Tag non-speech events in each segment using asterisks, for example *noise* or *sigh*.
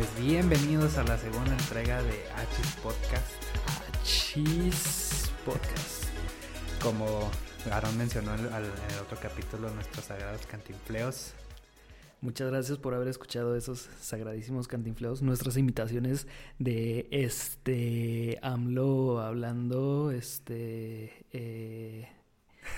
Pues bienvenidos a la segunda entrega de Hachis Podcast. Hachis Podcast. Como Aaron mencionó en el, otro capítulo, nuestros sagrados cantinfleos. Muchas gracias por haber escuchado esos sagradísimos cantinfleos, nuestras imitaciones de este AMLO hablando, este eh,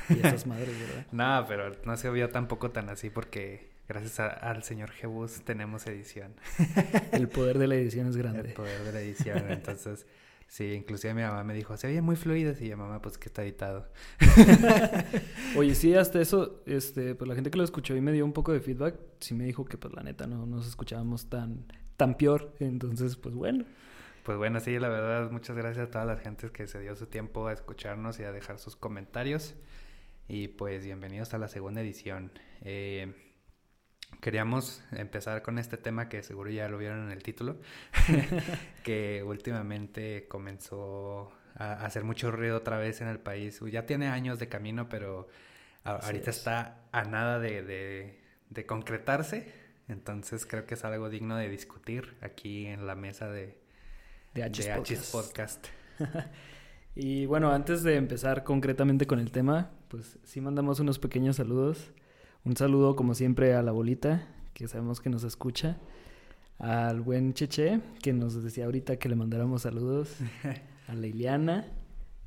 y esas *laughs* madres, ¿verdad? no, pero no se vio tampoco tan así porque gracias al señor Jebus tenemos edición. *laughs* El poder de la edición es grande. El poder de la edición, entonces Sí, inclusive mi mamá me dijo, se oye muy fluido. Y yo, mamá, pues que está editado. *laughs* Oye, sí, hasta eso, este, pues la gente que lo escuchó y me dio un poco de feedback, sí me dijo que pues la neta no nos escuchábamos tan, tan peor. Entonces, pues bueno. Pues bueno, sí, la verdad, muchas gracias a todas las gentes que se dio su tiempo a escucharnos y a dejar sus comentarios. Y pues bienvenidos a la segunda edición. Eh, queríamos empezar con este tema que seguro ya lo vieron en el título, *laughs* que últimamente comenzó a hacer mucho ruido otra vez en el país. Ya tiene años de camino, pero ahorita está a nada de, concretarse. Entonces creo que es algo digno de discutir aquí en la mesa de, de Podcast. *laughs* y bueno, antes de empezar concretamente con el tema, pues sí mandamos unos pequeños saludos un saludo, como siempre, a la bolita, que sabemos que nos escucha. Al buen Cheche, que nos decía ahorita que le mandáramos saludos. *laughs* A la Iliana,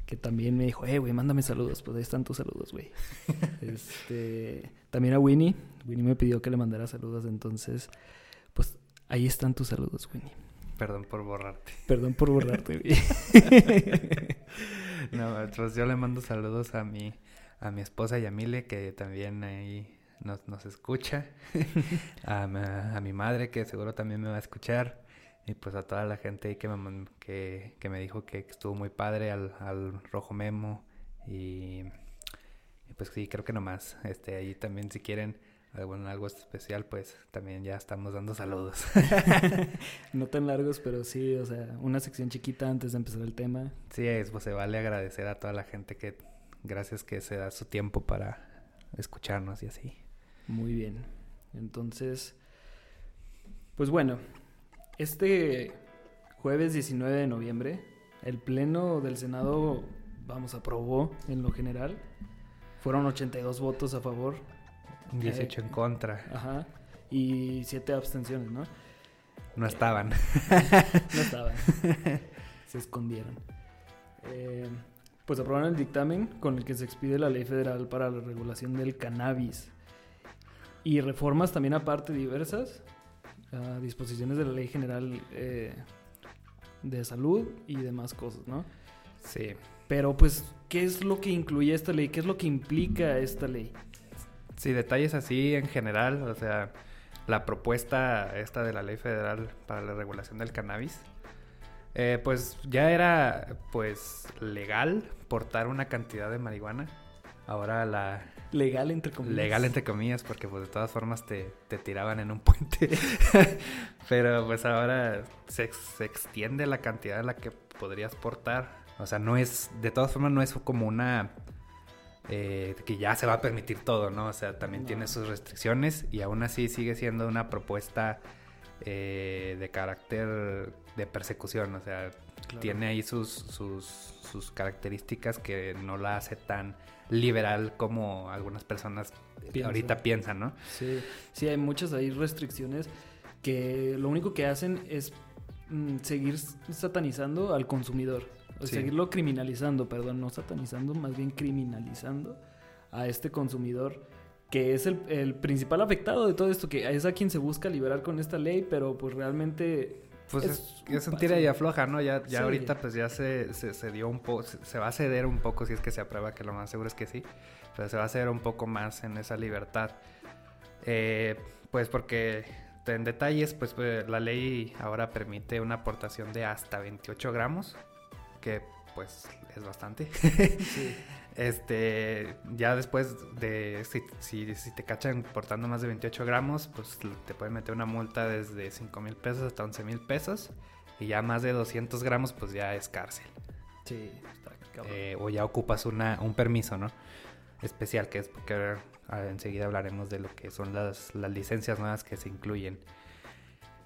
que también me dijo, eh, güey, mándame saludos. Pues ahí están tus saludos, güey. *laughs* este, también a Winnie. Winnie me pidió que le mandara saludos, entonces, pues ahí están tus saludos, Winnie. Perdón por borrarte. Perdón por borrarte, güey. *laughs* no, pues yo le mando saludos a mi, a mi esposa Yamile, que también ahí nos, nos escucha, *laughs* a, mi madre que seguro también me va a escuchar y pues a toda la gente que me, que, que me dijo que estuvo muy padre al, al Rojo Memo y, pues sí, creo que nomás, este, ahí también si quieren algo, algo especial, pues también ya estamos dando saludos. *laughs* no tan largos, pero sí, o sea, una sección chiquita antes de empezar el tema. Sí, es, pues se vale agradecer a toda la gente que, gracias que se da su tiempo para escucharnos y así. Muy bien. Entonces, pues bueno, este jueves 19 de noviembre, el Pleno del Senado, vamos, aprobó en lo general. Fueron 82 votos a favor. 18 en contra. Ajá. Y 7 abstenciones, ¿no? No estaban. *laughs* no estaban. *laughs* Se escondieron. Eh, pues aprobaron el dictamen con el que se expide la ley federal para la regulación del cannabis y reformas también aparte diversas, a disposiciones de la Ley General eh, de Salud y demás cosas, ¿no? Sí. Pero pues, ¿qué es lo que incluye esta ley? ¿Qué es lo que implica esta ley? Sí, detalles así en general, o sea, la propuesta esta de la Ley Federal para la Regulación del Cannabis, eh, pues ya era pues legal portar una cantidad de marihuana. Ahora la, Legal entre comillas. Legal entre comillas, porque pues de todas formas te, te tiraban en un puente. *laughs* Pero pues ahora se, se, extiende la cantidad en la que podrías portar. O sea, no es, de todas formas no es como una... Eh, que ya se va a permitir todo, ¿no? O sea, también tiene sus restricciones y aún así sigue siendo una propuesta eh, de carácter de persecución. O sea, tiene ahí sus, sus, sus características que no la hace tan liberal como algunas personas ahorita piensan, ¿no? Sí, sí, hay muchas ahí restricciones que lo único que hacen es mm, seguir satanizando al consumidor, o seguirlo criminalizando, perdón, no satanizando, más bien criminalizando a este consumidor que es el, el, principal afectado de todo esto, que es a quien se busca liberar con esta ley, pero pues realmente pues es, es, un tira y afloja, ¿no? Ya, ya ahorita pues ya se, se, dio un poco, se, va a ceder un poco si es que se aprueba, que lo más seguro es que sí, pero se va a ceder un poco más en esa libertad. Eh, pues porque en detalles, pues, pues, la ley ahora permite una aportación de hasta 28 gramos, que pues es bastante. sí. *laughs* Este, ya después de, si, si, te cachan portando más de 28 gramos, pues te pueden meter una multa desde 5 mil pesos hasta 11 mil pesos. Y ya más de 200 gramos, pues ya es cárcel. Sí, está cabrón. Eh, o ya ocupas una, un permiso, ¿no? Especial, que es porque enseguida hablaremos de lo que son las, las licencias nuevas que se incluyen.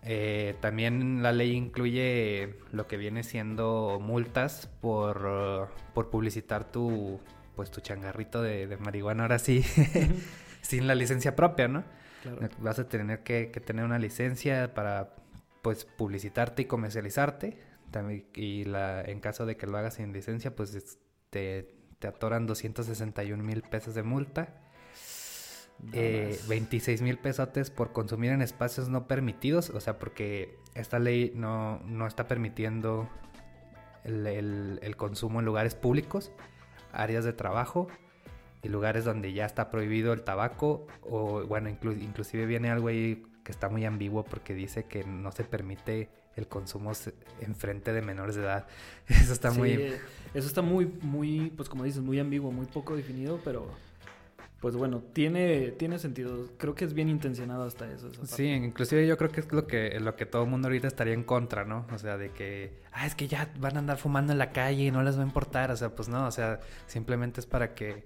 Eh, también la ley incluye lo que viene siendo multas por, por publicitar tu, pues, tu changarrito de, marihuana, ahora sí, *laughs* sin la licencia propia, ¿no? Vas a tener que, tener una licencia para pues publicitarte y comercializarte. También, y la, en caso de que lo hagas sin licencia, pues te, te atoran 261 mil pesos de multa. Eh, 26 mil pesotes por consumir en espacios no permitidos, o sea, porque esta ley no, no está permitiendo el, el, consumo en lugares públicos, áreas de trabajo y lugares donde ya está prohibido el tabaco, o bueno, inclusive viene algo ahí que está muy ambiguo porque dice que no se permite el consumo en frente de menores de edad. *laughs* Eso está muy... Eso está muy, muy, pues como dices, muy ambiguo, muy poco definido, pero pues bueno, tiene, tiene sentido. Creo que es bien intencionado hasta eso. sí, inclusive yo creo que es lo que, lo que todo el mundo ahorita estaría en contra, ¿no? O sea, de que, ah, es que ya van a andar fumando en la calle y no les va a importar. O sea, pues no, o sea, simplemente es para que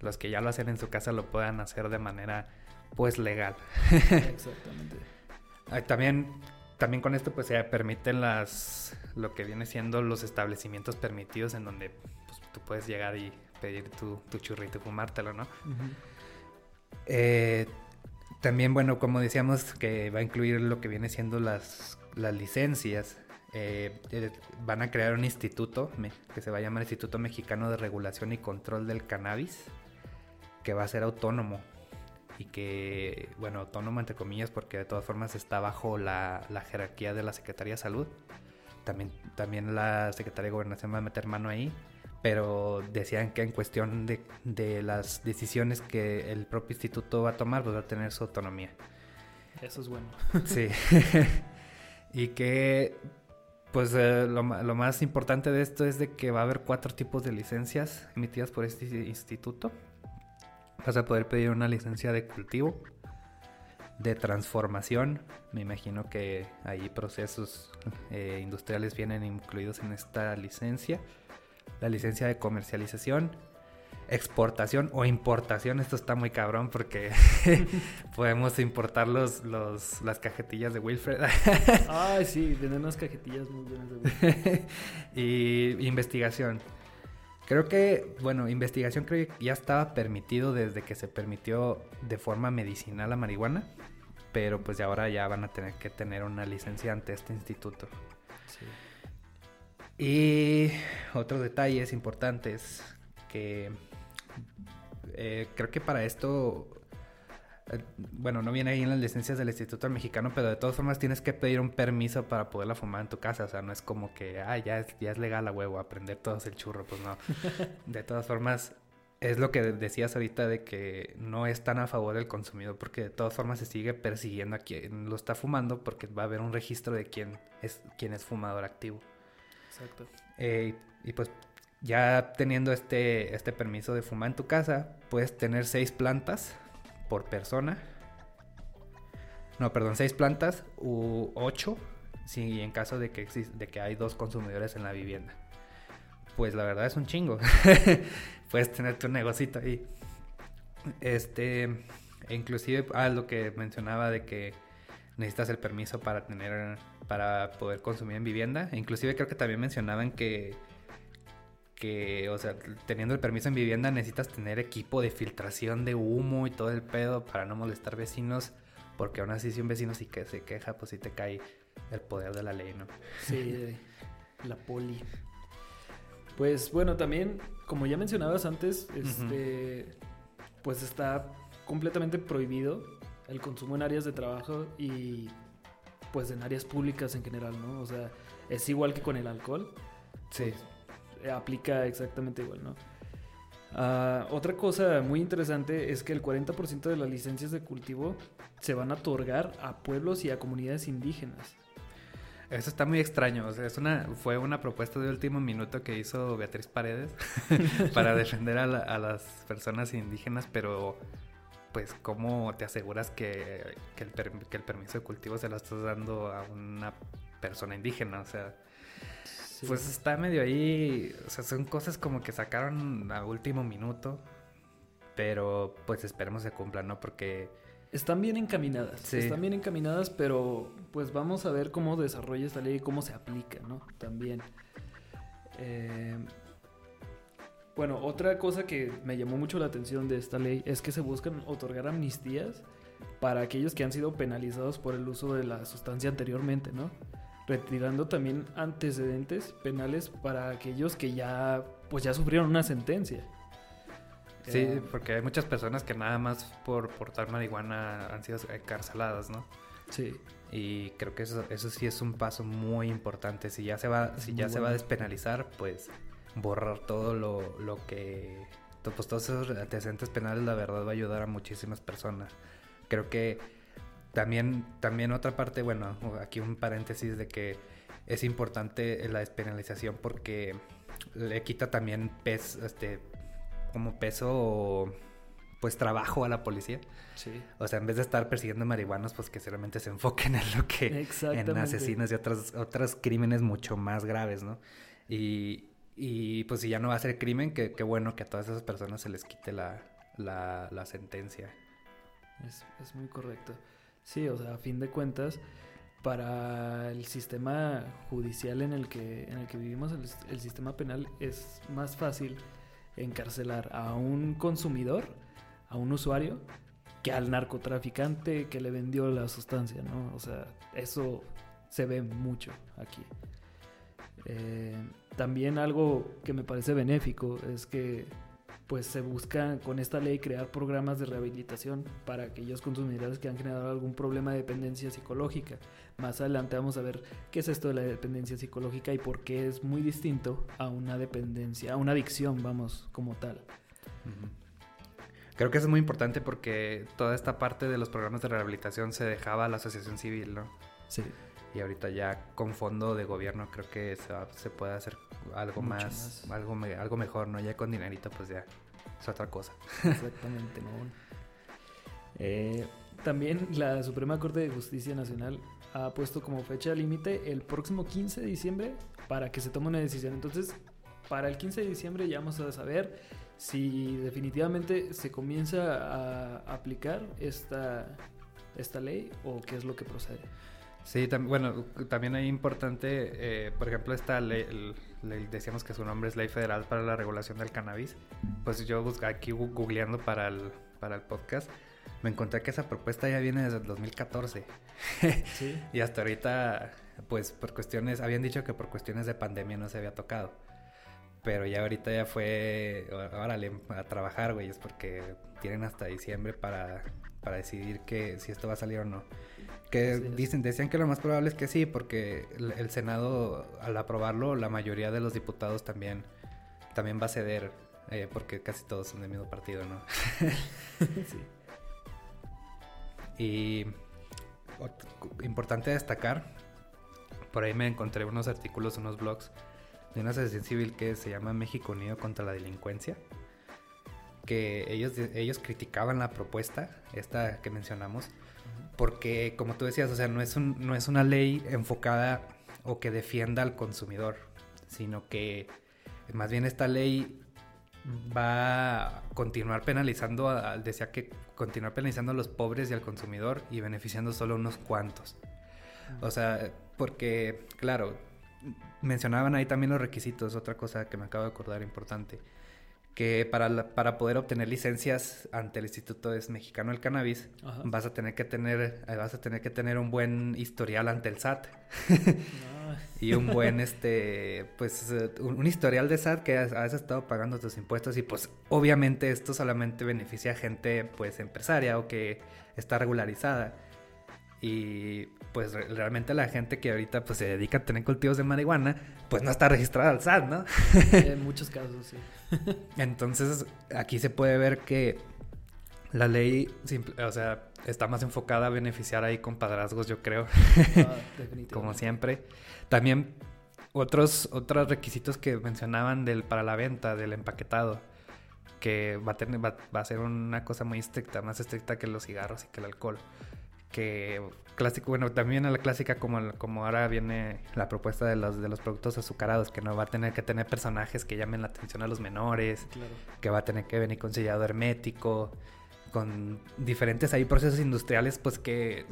los que ya lo hacen en su casa lo puedan hacer de manera, pues, legal. Exactamente. *laughs* también, también con esto, pues, se permiten las, lo que viene siendo los establecimientos permitidos en donde pues, tú puedes llegar y pedir tu, tu churrito y fumártelo, ¿no? Eh, también, bueno, como decíamos, que va a incluir lo que viene siendo las, las licencias. Eh, eh, van a crear un instituto que se va a llamar Instituto Mexicano de Regulación y Control del Cannabis, que va a ser autónomo y que, bueno, autónomo entre comillas porque de todas formas está bajo la, la jerarquía de la Secretaría de Salud. También, también la Secretaría de Gobernación va a meter mano ahí pero decían que en cuestión de, las decisiones que el propio instituto va a tomar, pues va a tener su autonomía. Eso es bueno. sí. *laughs* *laughs* y que, pues eh, lo, lo, más importante de esto es de que va a haber cuatro tipos de licencias emitidas por este instituto. Vas a poder pedir una licencia de cultivo, de transformación. Me imagino que ahí procesos eh, industriales vienen incluidos en esta licencia la licencia de comercialización, exportación o importación. Esto está muy cabrón porque *laughs* podemos importar los, las cajetillas de Wilfred. *laughs* Ay, sí, tener unas cajetillas muy buenas de Wilfred. *laughs* y investigación. Creo que, bueno, investigación creo que ya estaba permitido desde que se permitió de forma medicinal la marihuana, pero pues ahora ya van a tener que tener una licencia ante este instituto. Sí. Y otros detalles importantes que eh, creo que para esto, eh, bueno, no viene ahí en las licencias del Instituto Mexicano, pero de todas formas tienes que pedir un permiso para poderla fumar en tu casa. O sea, no es como que, ah, ya es, ya es legal a huevo, aprender todos el churro. Pues no. *laughs* De todas formas, es lo que decías ahorita de que no es tan a favor del consumidor porque de todas formas se sigue persiguiendo a quien lo está fumando porque va a haber un registro de quién es, quién es fumador activo. Exacto. Eh, y pues ya teniendo este, este permiso de fumar en tu casa, puedes tener seis plantas por persona. No, perdón, seis plantas u ocho, si en caso de que, de que hay dos consumidores en la vivienda. Pues la verdad es un chingo. *laughs* puedes tener tu negocito ahí. Este, inclusive, ah, lo que mencionaba de que necesitas el permiso para tener para poder consumir en vivienda. Inclusive creo que también mencionaban que que, o sea, teniendo el permiso en vivienda necesitas tener equipo de filtración de humo y todo el pedo para no molestar vecinos, porque aún así si un vecino sí que se queja, pues sí te cae el poder de la ley, ¿no? Sí, la poli. Pues bueno, también, como ya mencionabas antes, este, pues está completamente prohibido el consumo en áreas de trabajo y pues en áreas públicas en general, ¿no? O sea, es igual que con el alcohol. Sí. Pues, aplica exactamente igual, ¿no? Ah, otra cosa muy interesante es que el 40% de las licencias de cultivo se van a otorgar a pueblos y a comunidades indígenas. Eso está muy extraño. O sea, es una, fue una propuesta de último minuto que hizo Beatriz Paredes *laughs* para defender a, a, las personas indígenas, pero pues cómo te aseguras que, que, el, que, el, permiso de cultivo se lo estás dando a una persona indígena, o sea, pues está medio ahí, o sea, son cosas como que sacaron a último minuto, pero pues esperemos se cumplan, ¿no? Porque Están bien encaminadas, están bien encaminadas, pero pues vamos a ver cómo desarrolla esta ley y cómo se aplica, ¿no? También. Eh, bueno, otra cosa que me llamó mucho la atención de esta ley es que se buscan otorgar amnistías para aquellos que han sido penalizados por el uso de la sustancia anteriormente, ¿no? Retirando también antecedentes penales para aquellos que ya, pues ya sufrieron una sentencia. Sí, porque hay muchas personas que nada más por portar marihuana han sido encarceladas, ¿no? Sí. Y creo que eso, eso sí es un paso muy importante. Si ya se va, si ya se va a despenalizar, pues borrar todo lo, lo que... Pues todos esos antecedentes penales, la verdad, va a ayudar a muchísimas personas. Creo que también, también otra parte, bueno, aquí un paréntesis de que es importante la despenalización porque le quita también pes, este, como peso pues trabajo a la policía. Sí. O sea, en vez de estar persiguiendo marihuanos, pues que realmente se enfoquen en lo que en asesinos y otros otros crímenes mucho más graves, ¿no? Y, y pues si ya no va a ser crimen, qué bueno que a todas esas personas se les quite la, la, sentencia. Es, es, muy correcto. Sí, o sea, a fin de cuentas, para el sistema judicial en el que, en el que vivimos, el sistema penal, es más fácil encarcelar a un consumidor, a un usuario, que al narcotraficante que le vendió la sustancia, ¿no? O sea, eso se ve mucho aquí. Eh, también algo que me parece benéfico es que pues se busca con esta ley crear programas de rehabilitación para aquellos consumidores que han generado algún problema de dependencia psicológica. Más adelante vamos a ver qué es esto de la dependencia psicológica y por qué es muy distinto a una dependencia, a una adicción, vamos, como tal. Creo que eso es muy importante porque toda esta parte de los programas de rehabilitación se dejaba a la asociación civil, ¿no? Sí. Y ahorita ya con fondo de gobierno creo que se, puede hacer algo más, Algo, algo mejor, ¿no? Ya con dinerito pues ya es otra cosa. Exactamente, ¿no? Eh, también la Suprema Corte de Justicia Nacional ha puesto como fecha límite el próximo 15 de diciembre para que se tome una decisión. Entonces, para el 15 de diciembre ya vamos a saber si definitivamente se comienza a aplicar esta, esta ley o qué es lo que procede. Sí, bueno, también hay importante, eh, por ejemplo, esta ley, decíamos que su nombre es Ley Federal para la Regulación del Cannabis. Pues yo busqué aquí googleando para el, para el podcast, me encontré que esa propuesta ya viene desde el 2014. *laughs* ¿Sí? y hasta ahorita, pues por cuestiones, habían dicho que por cuestiones de pandemia no se había tocado. Pero ya ahorita ya fue, órale, a trabajar, güey, es porque tienen hasta diciembre para, para decidir que si esto va a salir o no. Que dicen, decían que lo más probable es que sí, porque el, Senado, al aprobarlo, la mayoría de los diputados también, también va a ceder, eh, porque casi todos son del mismo partido, ¿no? *laughs* sí. Y importante destacar, por ahí me encontré unos artículos, unos blogs de una asociación civil que se llama México Unido contra la Delincuencia, que ellos, ellos criticaban la propuesta, esta que mencionamos, porque como tú decías, o sea, no es, un, no es una ley enfocada o que defienda al consumidor, sino que más bien esta ley va a continuar penalizando, decía que continuar penalizando a los pobres y al consumidor y beneficiando solo a unos cuantos. O sea, porque, claro, mencionaban ahí también los requisitos, otra cosa que me acabo de acordar importante, que para, para poder obtener licencias ante el Instituto Mexicano del Cannabis, vas a tener que tener eh, vas a tener que tener un buen historial ante el SAT. *laughs* y un buen este pues eh, un, historial de SAT que has, estado pagando tus impuestos y pues obviamente esto solamente beneficia a gente pues empresaria o que está regularizada. Y pues realmente la gente que ahorita pues se dedica a tener cultivos de marihuana, pues no está registrada al SAT, ¿no? *laughs* en muchos *laughs* casos, sí. Entonces aquí se puede ver que la ley, o sea, está más enfocada a beneficiar ahí con padrazgos, yo creo. Ah, *laughs* Como siempre. También otros, otros requisitos que mencionaban del, para la venta, del empaquetado, que va a, tener, va a ser una cosa muy estricta, más estricta que los cigarros y que el alcohol que clásico, bueno, también a la clásica como, como ahora viene la propuesta de los, de los productos azucarados, que no va a tener que tener personajes que llamen la atención a los menores, que va a tener que venir con sellado hermético, con diferentes ahí procesos industriales, pues que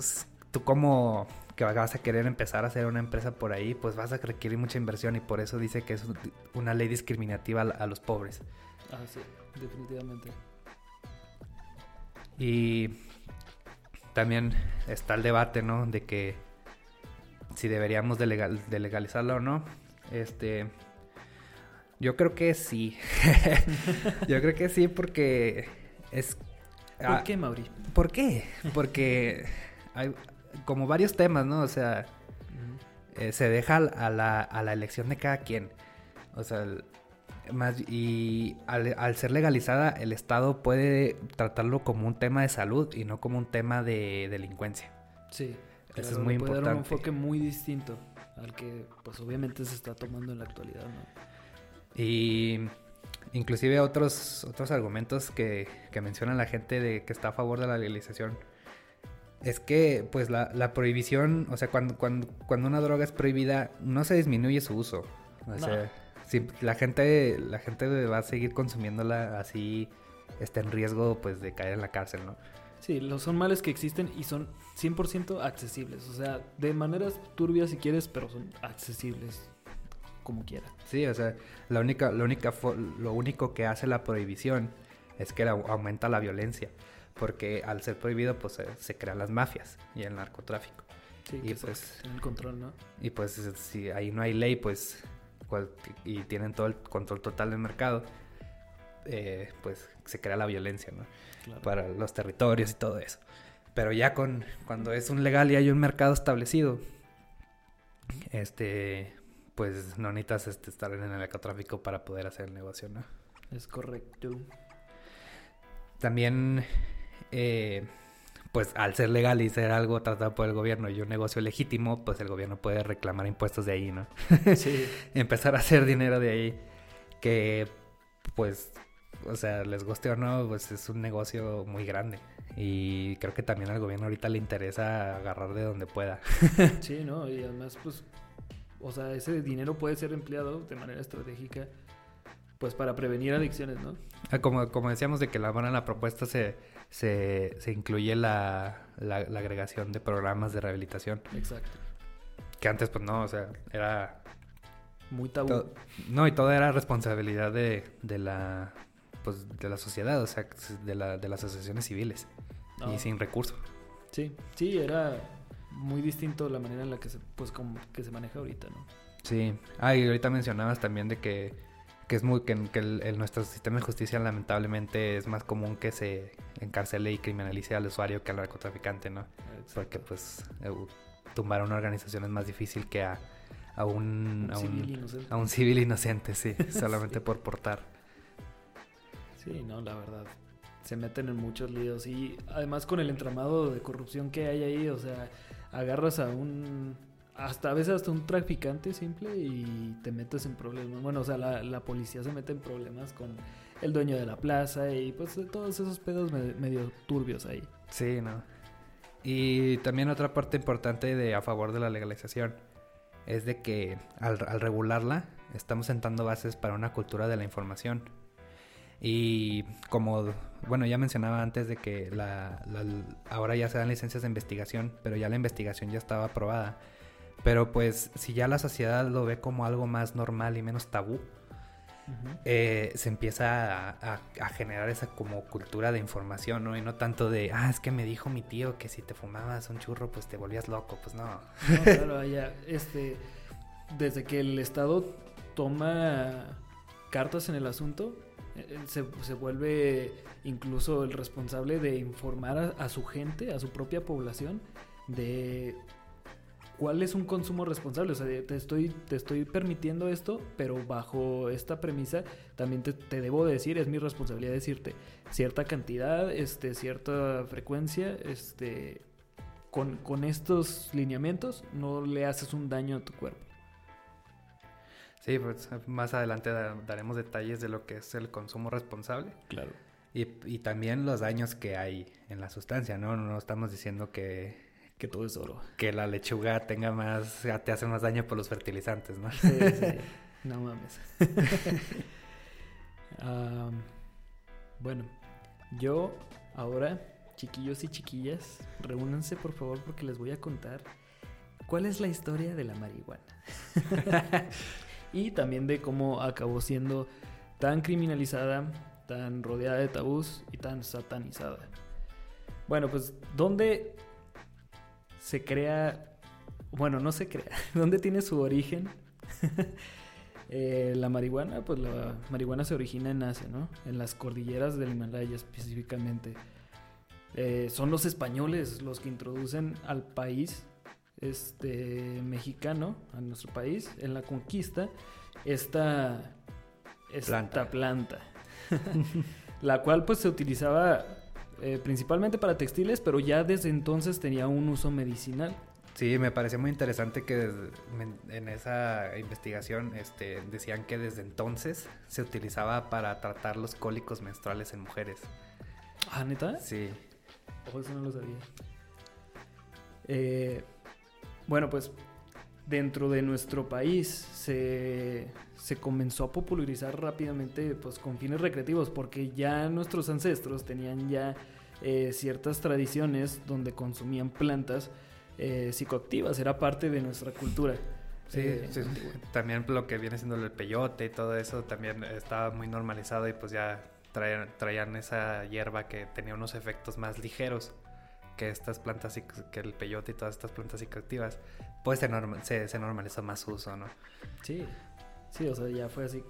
tú como que vas a querer empezar a hacer una empresa por ahí, pues vas a requerir mucha inversión y por eso dice que es una ley discriminativa a, los pobres. Ah, sí, definitivamente. Y también está el debate, ¿no? De que si deberíamos de, legalizarlo o no. Este, yo creo que sí. *laughs* yo creo que sí porque es... ¿Por ah, qué, Mauri? ¿Por qué? Porque hay como varios temas, ¿no? O sea, eh, se deja a la, a la, elección de cada quien. O sea, más, y al, ser legalizada, el Estado puede tratarlo como un tema de salud y no como un tema de delincuencia. Sí. Eso es muy importante. dar un enfoque muy distinto al que, pues obviamente se está tomando en la actualidad, ¿no? Y inclusive otros, otros argumentos que, que menciona la gente de que está a favor de la legalización es que pues la, la prohibición, o sea, cuando, cuando, cuando, una droga es prohibida, no se disminuye su uso. O sea, si la gente, la gente va a seguir consumiéndola así, está en riesgo pues de caer en la cárcel, ¿no? Sí, los son males que existen y son 100% accesibles. O sea, de maneras turbias si quieres, pero son accesibles como quiera. Sí, o sea, la única, la única, lo único que hace la prohibición es que aumenta la violencia porque al ser prohibido pues se, crean las mafias y el narcotráfico. Sí, y pues el control, ¿no? Y pues si ahí no hay ley, pues y tienen todo el control total del mercado, eh, pues se crea la violencia, ¿no? Para los territorios y todo eso. Pero ya con cuando es un legal y hay un mercado establecido, este, pues no necesitas este, estar en el narcotráfico para poder hacer el negocio, ¿no? Es correcto. También eh, pues al ser legal y ser algo tratado por el gobierno y un negocio legítimo, pues el gobierno puede reclamar impuestos de ahí, ¿no? *laughs* Sí. Empezar a hacer dinero de ahí. Que, pues, o sea, les guste o no, pues es un negocio muy grande. Y creo que también al gobierno ahorita le interesa agarrar de donde pueda. *laughs* Sí, ¿no? Y además, pues, o sea, ese dinero puede ser empleado de manera estratégica, pues para prevenir adicciones, ¿no? Ah, como, como decíamos de que la buena la propuesta se se, se incluye la, la, agregación de programas de rehabilitación. Exacto. Que antes, pues no, o sea, era... Muy tabú. no, y todo era responsabilidad de, de la pues de la sociedad, o sea, de, la, de las asociaciones civiles. Y ah. sin recursos. Sí, sí, era muy distinto la manera en la que se, pues, como que se maneja ahorita, ¿no? Sí. Ah, y ahorita mencionabas también de que que es muy que, el, nuestro sistema de justicia lamentablemente es más común que se encarcele y criminalice al usuario que al narcotraficante, ¿no? Porque pues tumbar a una organización es más difícil que a, a un, a, un, a un civil inocente, *laughs* sí, solamente por portar. Sí, no, la verdad. Se meten en muchos líos y además con el entramado de corrupción que hay ahí, o sea, agarras a un hasta a veces hasta un traficante simple y te metes en problemas. Bueno, o sea, la, policía se mete en problemas con el dueño de la plaza y pues todos esos pedos medio turbios ahí. Sí, ¿no? Y también otra parte importante de a favor de la legalización es de que al, regularla estamos sentando bases para una cultura de la información. Y como, bueno, ya mencionaba antes de que la, ahora ya se dan licencias de investigación, pero ya la investigación ya estaba aprobada pero pues si ya la sociedad lo ve como algo más normal y menos tabú, eh, se empieza a, generar esa como cultura de información, ¿no? Y no tanto de, ah, es que me dijo mi tío que si te fumabas un churro, pues te volvías loco, pues no. No, claro, ya, este, desde que el Estado toma cartas en el asunto, eh, se, se vuelve incluso el responsable de informar a su gente, a su propia población, de ¿cuál es un consumo responsable? O sea, te estoy, te estoy permitiendo esto, pero bajo esta premisa también te, debo decir, es mi responsabilidad decirte cierta cantidad, este, cierta frecuencia, este, con, con estos lineamientos no le haces un daño a tu cuerpo. Sí, pues más adelante daremos detalles de lo que es el consumo responsable. Claro. Y, y también los daños que hay en la sustancia, ¿no? No estamos diciendo que que todo es oro. Que la lechuga tenga más, te hace más daño por los fertilizantes, ¿no? Sí, sí. *laughs* No mames. *laughs* bueno, yo ahora, chiquillos y chiquillas, reúnanse por favor porque les voy a contar cuál es la historia de la marihuana. *laughs* y también de cómo acabó siendo tan criminalizada, tan rodeada de tabús y tan satanizada. Bueno, pues, ¿dónde se crea? Bueno, no se crea. *laughs* ¿Dónde tiene su origen? *laughs* Eh, la marihuana, pues la marihuana se origina en Asia, ¿no? En las cordilleras del Himalaya específicamente. Eh, son los españoles los que introducen al país este, mexicano, a nuestro país, en la conquista, esta, esta planta, *laughs* la cual pues se utilizaba eh, principalmente para textiles, pero ya desde entonces tenía un uso medicinal. Sí, me pareció muy interesante que en esa investigación este, decían que desde entonces se utilizaba para tratar los cólicos menstruales en mujeres. ¿Ah, neta? Sí. Ojo, eso no lo sabía. Eh, bueno, pues dentro de nuestro país se, comenzó a popularizar rápidamente pues, con fines recreativos, porque ya nuestros ancestros tenían ya eh, ciertas tradiciones donde consumían plantas eh, psicoactivas, era parte de nuestra cultura. Sí, eh, también lo que viene siendo el peyote y todo eso también estaba muy normalizado y pues ya traían, traían esa hierba que tenía unos efectos más ligeros que estas plantas, que el peyote y todas estas plantas psicoactivas, pues se, se, se normalizó más su uso, ¿no? Sí, sí, o sea, ya fue así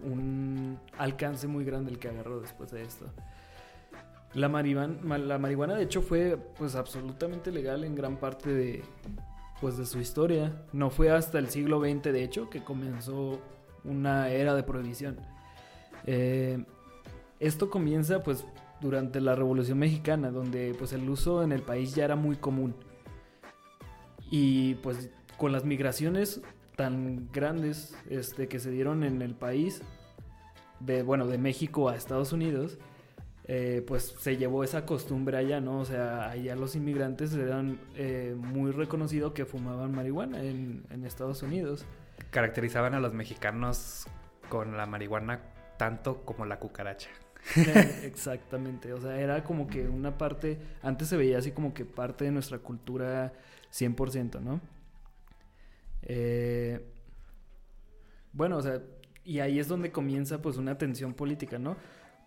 un alcance muy grande el que agarró después de esto. La marihuana, la marihuana de hecho fue pues absolutamente legal en gran parte de pues de su historia. No fue hasta el siglo XX de hecho que comenzó una era de prohibición. Eh, esto comienza pues durante la Revolución Mexicana, donde pues el uso en el país ya era muy común. Y pues con las migraciones tan grandes este, que se dieron en el país, de, bueno, de México a Estados Unidos, eh, pues se llevó esa costumbre allá, ¿no? O sea, allá los inmigrantes eran eh, muy reconocidos que fumaban marihuana en, en Estados Unidos. Caracterizaban a los mexicanos con la marihuana tanto como la cucaracha. Exactamente, o sea, era como que una parte, antes se veía así como que parte de nuestra cultura 100%, ¿no? Eh, bueno, o sea, y ahí es donde comienza pues una tensión política, ¿no?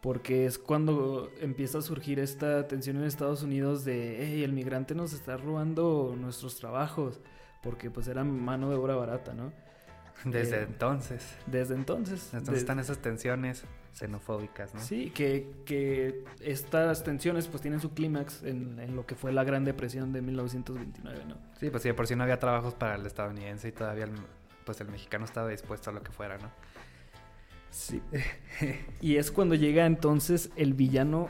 Porque es cuando empieza a surgir esta tensión en Estados Unidos de, hey, el migrante nos está robando nuestros trabajos, porque pues era mano de obra barata, ¿no? Desde eh, entonces. Desde entonces. Entonces están esas tensiones xenofóbicas, ¿no? Sí, que, que estas tensiones pues tienen su clímax en, lo que fue la Gran Depresión de 1929, ¿no? Sí, pues sí, por si no había trabajos para el estadounidense y todavía el, pues el mexicano estaba dispuesto a lo que fuera, ¿no? Sí. *laughs* y es cuando llega entonces el villano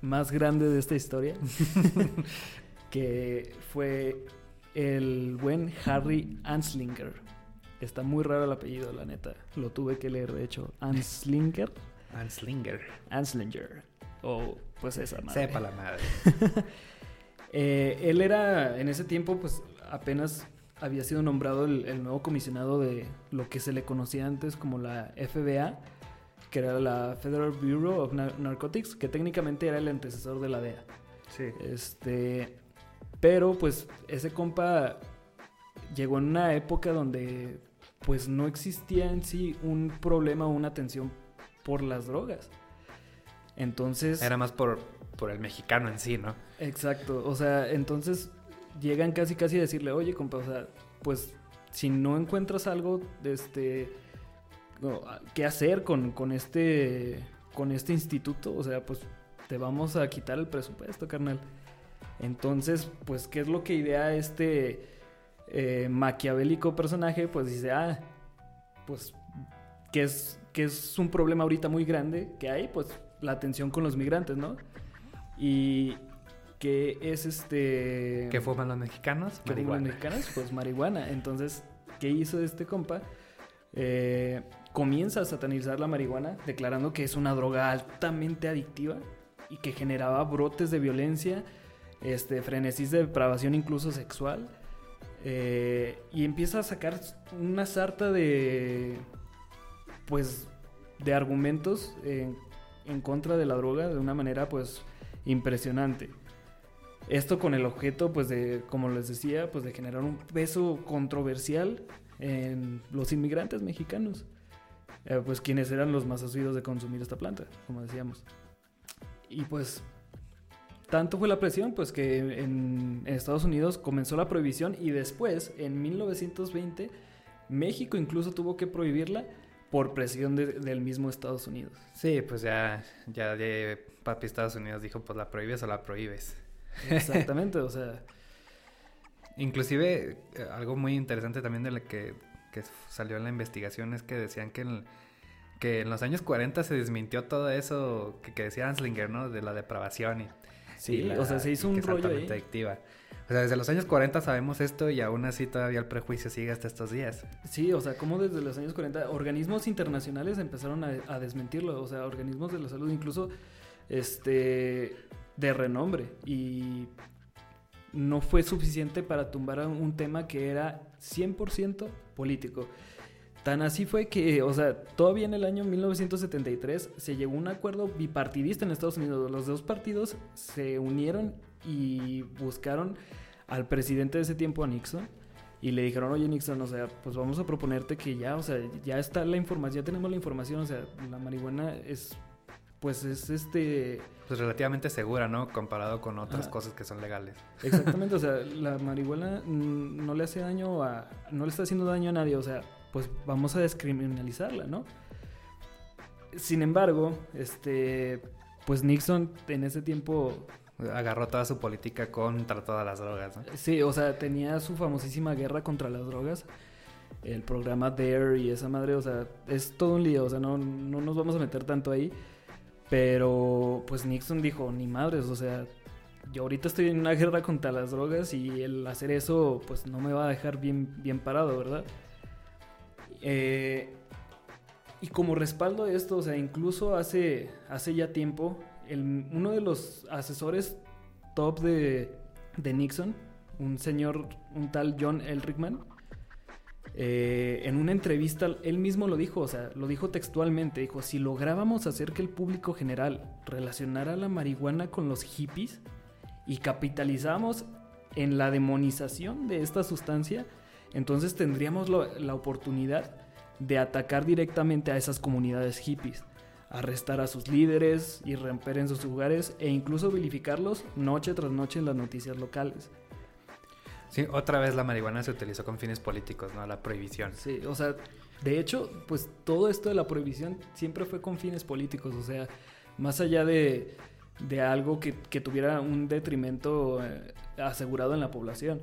más grande de esta historia, *laughs* que fue el buen Harry Anslinger. Está muy raro el apellido, la neta. Lo tuve que leer, de hecho. Anslinger. *laughs* Anslinger. Anslinger. O pues esa madre. Sepa la madre. *laughs* Eh, él era, en ese tiempo, pues apenas había sido nombrado el, nuevo comisionado de lo que se le conocía antes como la FBA, que era la Federal Bureau of Narcotics, que técnicamente era el antecesor de la DEA. Sí. Este, pero pues ese compa llegó en una época donde pues no existía en sí un problema o una atención por las drogas. Entonces... Era más por, por el mexicano en sí, ¿no? Exacto, o sea, entonces llegan casi casi a decirle, oye, compa, o sea, pues si no encuentras algo, este, qué hacer con, con, este, con este instituto, o sea, pues te vamos a quitar el presupuesto, carnal. Entonces, pues, ¿qué es lo que idea este eh, maquiavélico personaje, pues dice, ah, pues que es, que es un problema ahorita muy grande que hay, pues la atención con los migrantes, ¿no? Y que es este... ¿Qué fuman los mexicanos? ¿Qué fuman los mexicanos? Pues marihuana. Entonces, ¿qué hizo este compa? Eh, comienza a satanizar la marihuana, declarando que es una droga altamente adictiva y que generaba brotes de violencia, este, frenesís de depravación incluso sexual eh, y empieza a sacar una sarta de. Pues. de argumentos en, contra de la droga de una manera, pues. impresionante. Esto con el objeto, pues de, como les decía, pues de generar un peso controversial en los inmigrantes mexicanos, eh, pues quienes eran los más asiduos de consumir esta planta, como decíamos. Y pues tanto fue la presión, pues que en, Estados Unidos comenzó la prohibición y después, en 1920, México incluso tuvo que prohibirla por presión del mismo Estados Unidos. Sí, pues ya, ya de papi Estados Unidos dijo, pues la prohíbes o la prohíbes. Exactamente, o sea... *laughs* Inclusive, eh, algo muy interesante también de lo que, salió en la investigación es que decían que en, que en los años 40 se desmintió todo eso que, que decía Anslinger, ¿no? De la depravación y... Sí, o sea, se hizo un rollo ahí. adictiva. O sea, desde los años 40 sabemos esto y aún así todavía el prejuicio sigue hasta estos días. Sí, o sea, como desde los años 40 organismos internacionales empezaron a, a desmentirlo, o sea, organismos de la salud incluso este de renombre y no fue suficiente para tumbar un tema que era 100% político. Tan así fue que, o sea, todavía en el año 1973 se llegó a un acuerdo bipartidista en Estados Unidos. Los dos partidos se unieron y buscaron al presidente de ese tiempo, a Nixon, y le dijeron, oye Nixon, o sea, pues vamos a proponerte que ya, o sea, ya está la información, ya tenemos la información, o sea, la marihuana es pues es este... Pues relativamente segura, ¿no? Comparado con otras cosas que son legales. Exactamente, o *laughs* sea, la marihuana no le hace daño a... no le está haciendo daño a nadie, o sea, pues vamos a descriminalizarla, ¿no? Sin embargo, este, pues Nixon en ese tiempo agarró toda su política contra todas las drogas. ¿no? Sí, o sea, tenía su famosísima guerra contra las drogas. El programa DARE y esa madre, o sea, es todo un lío, o sea, no, no nos vamos a meter tanto ahí. Pero pues Nixon dijo, ni madres, o sea, yo ahorita estoy en una guerra contra las drogas y el hacer eso pues no me va a dejar bien, bien parado, ¿verdad? Eh, y como respaldo a esto, o sea, incluso hace, hace ya tiempo, uno de los asesores top de, de Nixon, un señor, un tal John Elrickman, eh, en una entrevista él mismo lo dijo, o sea, lo dijo textualmente, dijo, si lográbamos hacer que el público general relacionara la marihuana con los hippies y capitalizamos en la demonización de esta sustancia, entonces tendríamos la oportunidad de atacar directamente a esas comunidades hippies, arrestar a sus líderes y romper en sus lugares e incluso vilificarlos noche tras noche en las noticias locales. Sí, otra vez la marihuana se utilizó con fines políticos, ¿no? La prohibición. Sí, o sea, de hecho, pues todo esto de la prohibición siempre fue con fines políticos, o sea, más allá de, de algo que, que, tuviera un detrimento eh, asegurado en la población.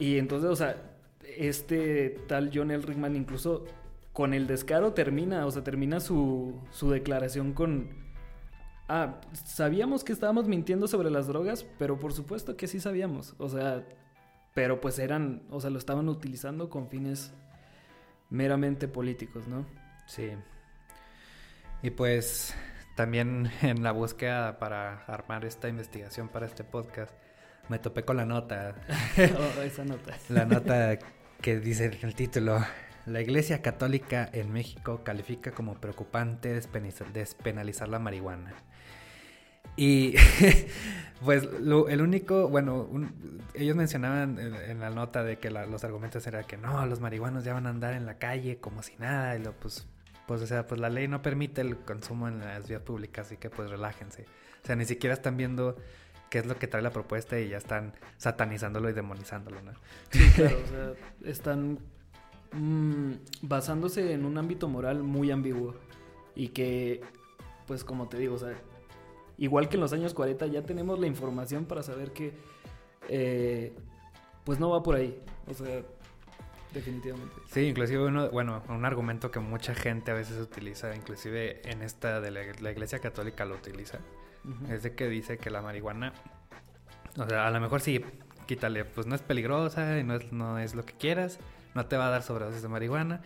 Y entonces, o sea, este tal John L. Rickman incluso con el descaro termina, o sea, termina su, su declaración con... Ah, sabíamos que estábamos mintiendo sobre las drogas, pero por supuesto que sí sabíamos. O sea, pero pues eran, o sea, lo estaban utilizando con fines meramente políticos, ¿no? Sí. Y pues también en la búsqueda para armar esta investigación para este podcast, me topé con la nota. *laughs* oh, esa nota. la nota que dice el título. La Iglesia Católica en México califica como preocupante despenalizar la marihuana. Y *laughs* pues el único, bueno, ellos mencionaban en, la nota de que los argumentos eran que no, los marihuanos ya van a andar en la calle como si nada, y lo, pues, pues, o sea, pues la ley no permite el consumo en las vías públicas, así que pues relájense. O sea, ni siquiera están viendo qué es lo que trae la propuesta y ya están satanizándolo y demonizándolo, ¿no? Sí, claro, o sea, están mm, basándose en un ámbito moral muy ambiguo y que, pues como te digo, o sea, igual que en los años 40, ya tenemos la información para saber que, eh, pues no va por ahí. O sea, definitivamente. Sí, inclusive uno, bueno, un argumento que mucha gente a veces utiliza, inclusive en esta de la, Iglesia Católica lo utiliza, es de que dice que la marihuana, o sea, a lo mejor sí, quítale, pues no es peligrosa y no es, no es lo que quieras, no te va a dar sobredosis de marihuana,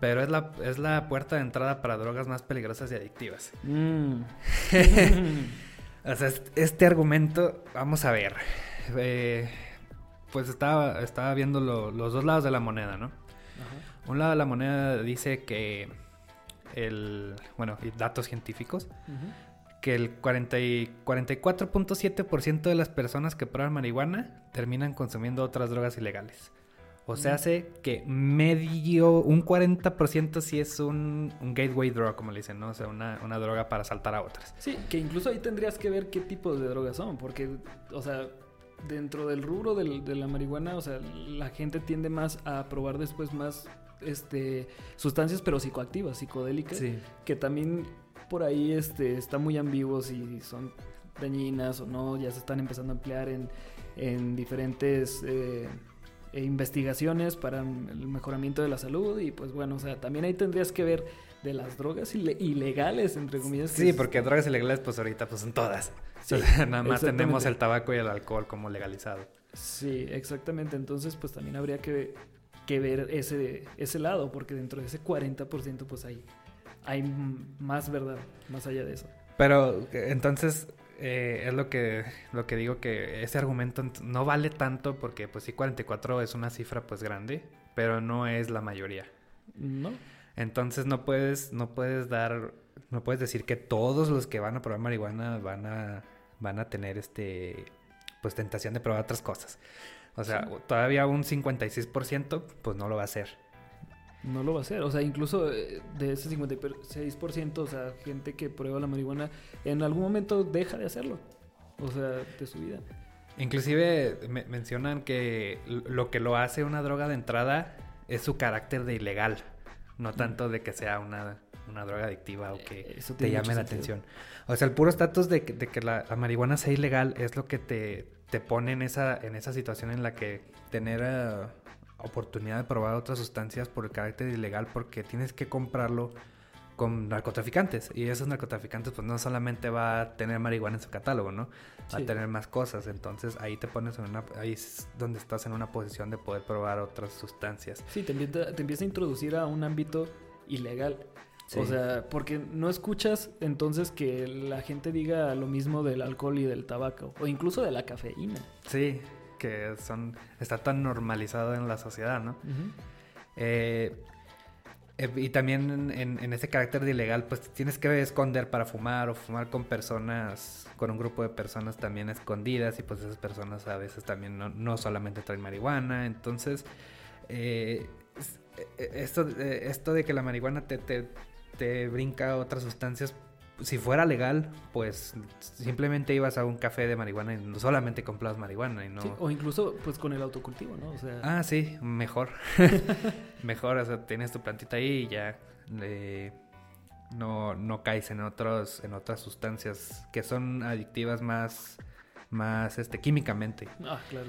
pero es la, es la puerta de entrada para drogas más peligrosas y adictivas. Mm. *laughs* o sea, este argumento, vamos a ver, eh, pues estaba, estaba viendo los dos lados de la moneda, ¿no? Un lado de la moneda dice que el, bueno, y datos científicos, que el 44.7% de las personas que prueban marihuana terminan consumiendo otras drogas ilegales. O sea, hace que medio, un 40% sí es un, gateway drug, como le dicen, ¿no? O sea, una, droga para saltar a otras. Sí, que incluso ahí tendrías que ver qué tipo de drogas son, porque, o sea, dentro del rubro de la marihuana, o sea, la gente tiende más a probar después más este, sustancias, pero psicoactivas, psicodélicas, que también por ahí este, está muy ambiguo si son dañinas o no, ya se están empezando a emplear en, en diferentes eh, investigaciones para el mejoramiento de la salud y pues bueno, o sea, también ahí tendrías que ver de las drogas ilegales, entre comillas. Sí, porque drogas ilegales pues ahorita pues son todas. *laughs* nada más tenemos el tabaco y el alcohol como legalizado. Sí, exactamente. Entonces pues también habría que, que ver ese, ese lado, porque dentro de ese 40% pues hay hay más verdad más allá de eso. Pero entonces eh, es lo que, lo que digo que ese argumento no vale tanto porque pues sí 44 es una cifra pues grande, pero no es la mayoría. No. Entonces no puedes, no puedes dar, no puedes decir que todos los que van a probar marihuana van a, van a tener este, pues tentación de probar otras cosas. O sea, todavía un 56% pues no lo va a hacer no lo va a hacer. O sea, incluso eh, de ese 56%, o sea, gente que prueba la marihuana, en algún momento deja de hacerlo. O sea, de su vida. Inclusive mencionan que lo que lo hace una droga de entrada es su carácter de ilegal, no tanto de que sea una, droga adictiva o que te llame la atención. O sea, el puro estatus de, que la, marihuana sea ilegal es lo que te, te pone en esa, en esa situación en la que tener... Eh, oportunidad de probar otras sustancias por el carácter ilegal porque tienes que comprarlo con narcotraficantes y esos narcotraficantes pues no solamente va a tener marihuana en su catálogo, ¿no? Va a tener más cosas, entonces ahí te pones en una ahí es donde estás en una posición de poder probar otras sustancias. Sí, te empieza, a introducir a un ámbito ilegal. O sea, porque no escuchas entonces que la gente diga lo mismo del alcohol y del tabaco o incluso de la cafeína. Sí, que son está tan normalizado en la sociedad, ¿no? Eh, eh, y también en, ese carácter de ilegal, pues tienes que esconder para fumar o fumar con personas, con un grupo de personas también escondidas y pues esas personas a veces también no, solamente traen marihuana, entonces eh, esto, esto de que la marihuana te, te, te brinca otras sustancias si fuera legal, pues simplemente ibas a un café de marihuana y solamente comprabas marihuana y no... o incluso pues con el autocultivo, ¿no? O sea... Ah, sí, mejor. *laughs* mejor, o sea, tienes tu plantita ahí y ya no, no caes en otros, en otras sustancias que son adictivas más, más este, químicamente. Ah, claro.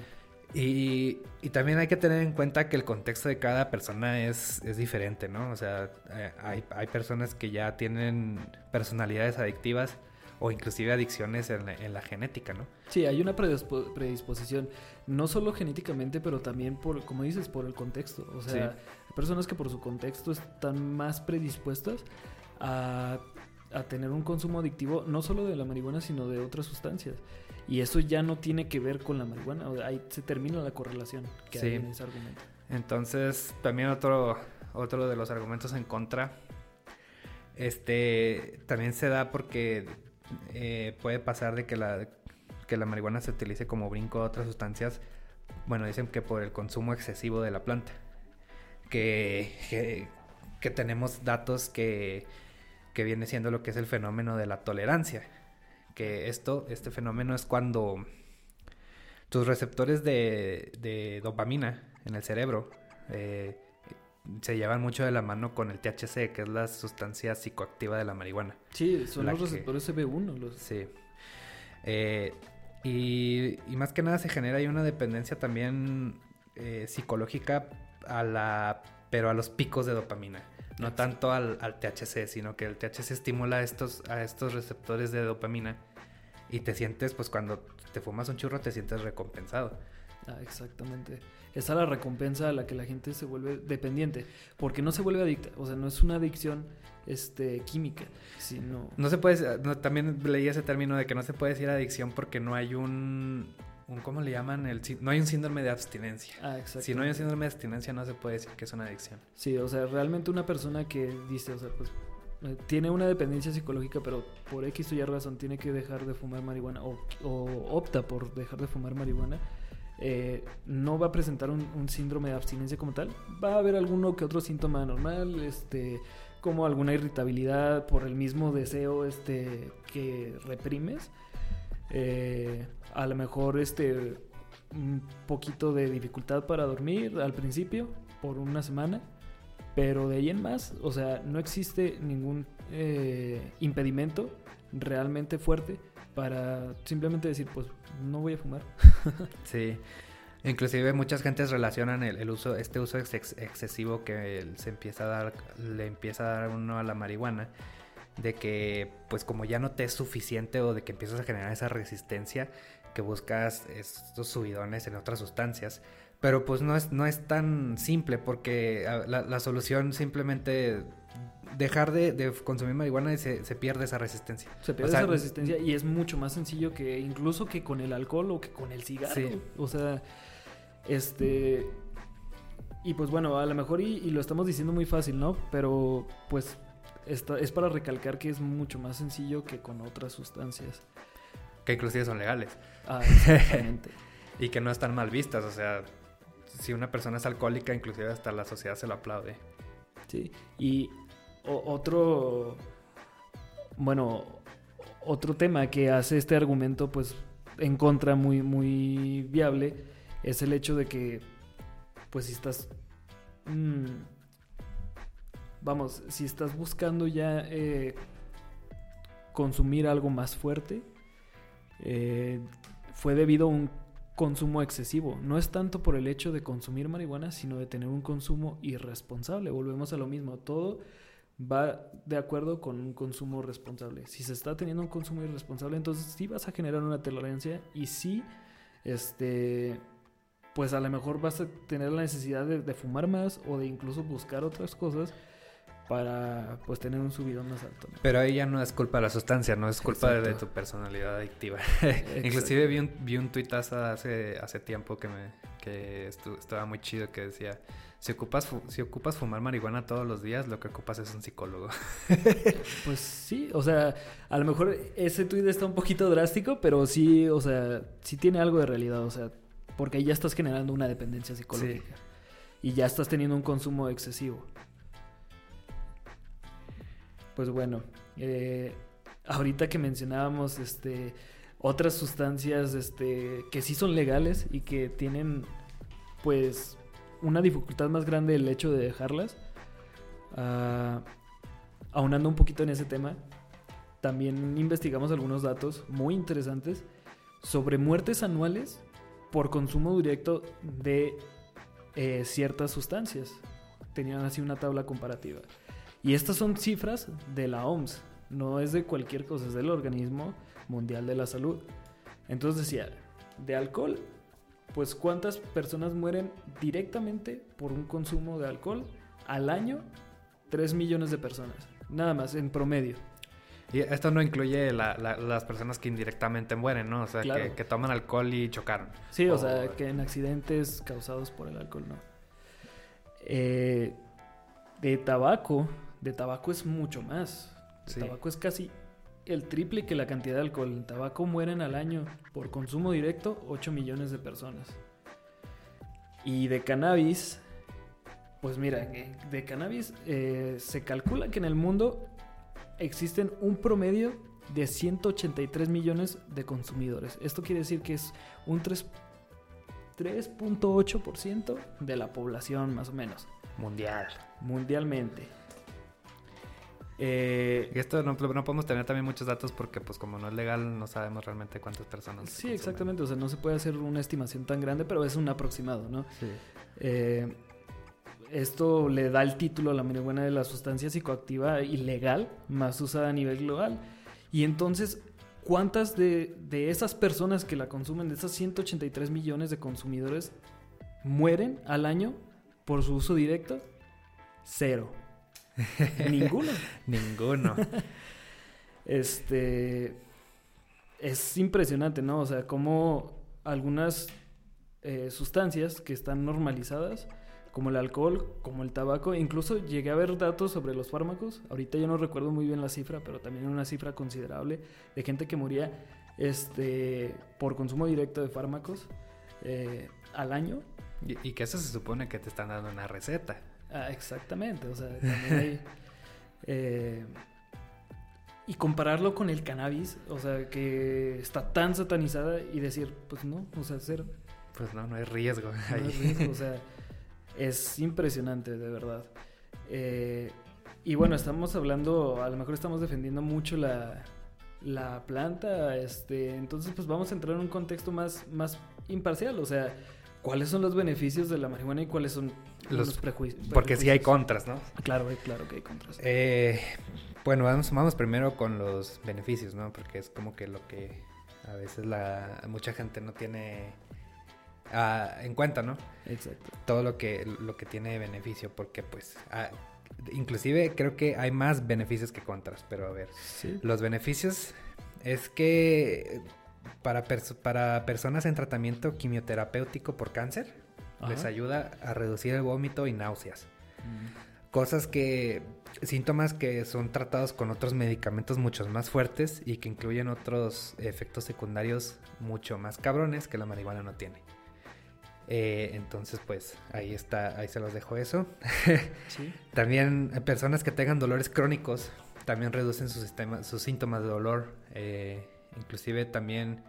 Y, también hay que tener en cuenta que el contexto de cada persona es, es diferente, ¿no? O sea, eh, hay, hay, personas que ya tienen personalidades adictivas o inclusive adicciones en la, genética, ¿no? Sí, hay una predisposición, no solo genéticamente, pero también por, como dices, por el contexto. O sea, hay personas que por su contexto están más predispuestas a, a tener un consumo adictivo, no solo de la marihuana, sino de otras sustancias. Y eso ya no tiene que ver con la marihuana. Ahí se termina la correlación que hay en ese argumento. Entonces, también otro, otro de los argumentos en contra, este, también se da porque eh, puede pasar de que la, que la marihuana se utilice como brinco a otras sustancias. Bueno, dicen que por el consumo excesivo de la planta. Que, que, tenemos datos que, que viene siendo lo que es el fenómeno de la tolerancia que esto, este fenómeno es cuando tus receptores de, dopamina en el cerebro eh, se llevan mucho de la mano con el THC, que es la sustancia psicoactiva de la marihuana. Sí, son los receptores CB1. Los... Sí. Eh, y, más que nada se genera ahí una dependencia también eh, psicológica a la, pero a los picos de dopamina. No tanto al, al, THC, sino que el THC estimula a estos, a estos receptores de dopamina y te sientes, pues cuando te fumas un churro, te sientes recompensado. Ah, exactamente. Esa es la recompensa a la que la gente se vuelve dependiente. Porque no se vuelve adicta. O sea, no es una adicción este, química, sino... No se puede... también leí ese término de que no se puede decir adicción porque no hay un... un ¿Cómo le llaman? El, no hay un síndrome de abstinencia. Ah, exacto. Si no hay un síndrome de abstinencia no se puede decir que es una adicción. Sí, o sea, realmente una persona que dice, o sea, pues tiene una dependencia psicológica, pero por X o Y razón tiene que dejar de fumar marihuana o, opta por dejar de fumar marihuana, eh, no va a presentar un, síndrome de abstinencia como tal. Va a haber alguno que otro síntoma normal, este, como alguna irritabilidad por el mismo deseo este, que reprimes. Eh, a lo mejor este, un poquito de dificultad para dormir al principio, por una semana pero de ahí en más, o sea, no existe ningún eh, impedimento realmente fuerte para simplemente decir, pues no voy a fumar. *laughs* sí. Inclusive muchas gentes relacionan el, uso, este uso excesivo que se empieza a dar, le empieza a dar uno a la marihuana, de que pues como ya no te es suficiente o de que empiezas a generar esa resistencia que buscas estos subidones en otras sustancias, pero pues no es, no es tan simple porque la, solución simplemente dejar de, consumir marihuana y se, pierde esa resistencia. Se pierde esa resistencia y es mucho más sencillo que incluso que con el alcohol o que con el cigarro. O sea, este... Y pues bueno, a lo mejor y, lo estamos diciendo muy fácil, ¿no? Pero pues es para recalcar que es mucho más sencillo que con otras sustancias. Que inclusive son legales. Ah, exactamente. *laughs* y que no están mal vistas, o sea, si una persona es alcohólica, inclusive hasta la sociedad se lo aplaude. Sí, y otro, bueno, otro tema que hace este argumento, pues, en contra muy, muy viable, es el hecho de que, pues, si estás, mm, vamos, si estás buscando ya eh, consumir algo más fuerte, eh, fue debido a un consumo excesivo. No es tanto por el hecho de consumir marihuana, sino de tener un consumo irresponsable. Volvemos a lo mismo. Todo va de acuerdo con un consumo responsable. Si se está teniendo un consumo irresponsable, entonces sí vas a generar una tolerancia y sí, este, pues a lo mejor vas a tener la necesidad de, de fumar más o de incluso buscar otras cosas para pues tener un subidón más alto. Pero ahí ya no es culpa de la sustancia, no es culpa de, tu personalidad adictiva. Inclusive vi un, vi un tuitazo hace, hace tiempo que me que estaba muy chido que decía, si ocupas, si ocupas fumar marihuana todos los días, lo que ocupas es un psicólogo. *laughs* pues sí, o sea, a lo mejor ese tuit está un poquito drástico, pero sí, o sea, sí tiene algo de realidad, o sea, porque ahí ya estás generando una dependencia psicológica. Y ya estás teniendo un consumo excesivo pues bueno, eh, ahorita que mencionábamos este, otras sustancias este, que sí son legales y que tienen pues una dificultad más grande el hecho de dejarlas, uh, aunando un poquito en ese tema, también investigamos algunos datos muy interesantes sobre muertes anuales por consumo directo de eh, ciertas sustancias. Tenían así una tabla comparativa. Y estas son cifras de la OMS, no es de cualquier cosa, es del Organismo Mundial de la Salud. Entonces decía, de alcohol, pues cuántas personas mueren directamente por un consumo de alcohol al año, 3 millones de personas, nada más en promedio. Y esto no incluye las personas que indirectamente mueren, ¿no? O sea, que, toman alcohol y chocaron. Sí, o, sea, que en accidentes causados por el alcohol, no. Eh, de tabaco, de tabaco es mucho más. De tabaco es casi el triple que la cantidad de alcohol. En tabaco mueren al año por consumo directo 8 millones de personas. Y de cannabis, pues mira, de cannabis eh, se calcula que en el mundo existen un promedio de 183 millones de consumidores. Esto quiere decir que es un 3.8% de la población más o menos. Mundial. Mundialmente. Eh, y esto no, podemos tener también muchos datos porque pues como no es legal no sabemos realmente cuántas personas. Sí, exactamente, o sea, no se puede hacer una estimación tan grande, pero es un aproximado, ¿no? Sí. Eh, esto le da el título a la marihuana de la sustancia psicoactiva ilegal más usada a nivel global. Y entonces, ¿cuántas de, de esas personas que la consumen, de esas 183 millones de consumidores, mueren al año por su uso directo? Cero. *laughs* Ninguno. Ninguno. este. Es impresionante, ¿no? O sea, cómo algunas eh, sustancias que están normalizadas como el alcohol, como el tabaco. Incluso llegué a ver datos sobre los fármacos. Ahorita yo no recuerdo muy bien la cifra, pero también una cifra considerable de gente que moría este, por consumo directo de fármacos eh, al año. Y, que eso se supone que te están dando una receta. Ah, exactamente, o sea, también hay... *laughs* Eh, y compararlo con el cannabis, o sea, que está tan satanizada y decir, pues no, o sea, cero. Pues no, no hay riesgo. No hay riesgo, o *laughs* sea, es impresionante, de verdad. Eh, y bueno, estamos hablando, a lo mejor estamos defendiendo mucho la, la planta, este, entonces pues vamos a entrar en un contexto más, más imparcial, o sea, cuáles son los beneficios de la marihuana y cuáles son los, prejuicios. Porque sí hay contras, ¿no? Claro, claro que hay contras. Eh, bueno, vamos, vamos primero con los beneficios, ¿no? Porque es como que lo que a veces la mucha gente no tiene ah, en cuenta, ¿no? Exacto. Todo lo que, lo que tiene beneficio, porque pues... Ah, inclusive creo que hay más beneficios que contras, pero a ver. Los beneficios es que para, para personas en tratamiento quimioterapéutico por cáncer, les ayuda a reducir el vómito y náuseas. Mm. Cosas que, síntomas que son tratados con otros medicamentos mucho más fuertes y que incluyen otros efectos secundarios mucho más cabrones que la marihuana no tiene. Eh, entonces, pues ahí está, ahí se los dejo eso. *laughs* también eh, personas que tengan dolores crónicos también reducen su sistema, sus síntomas de dolor. Eh, inclusive también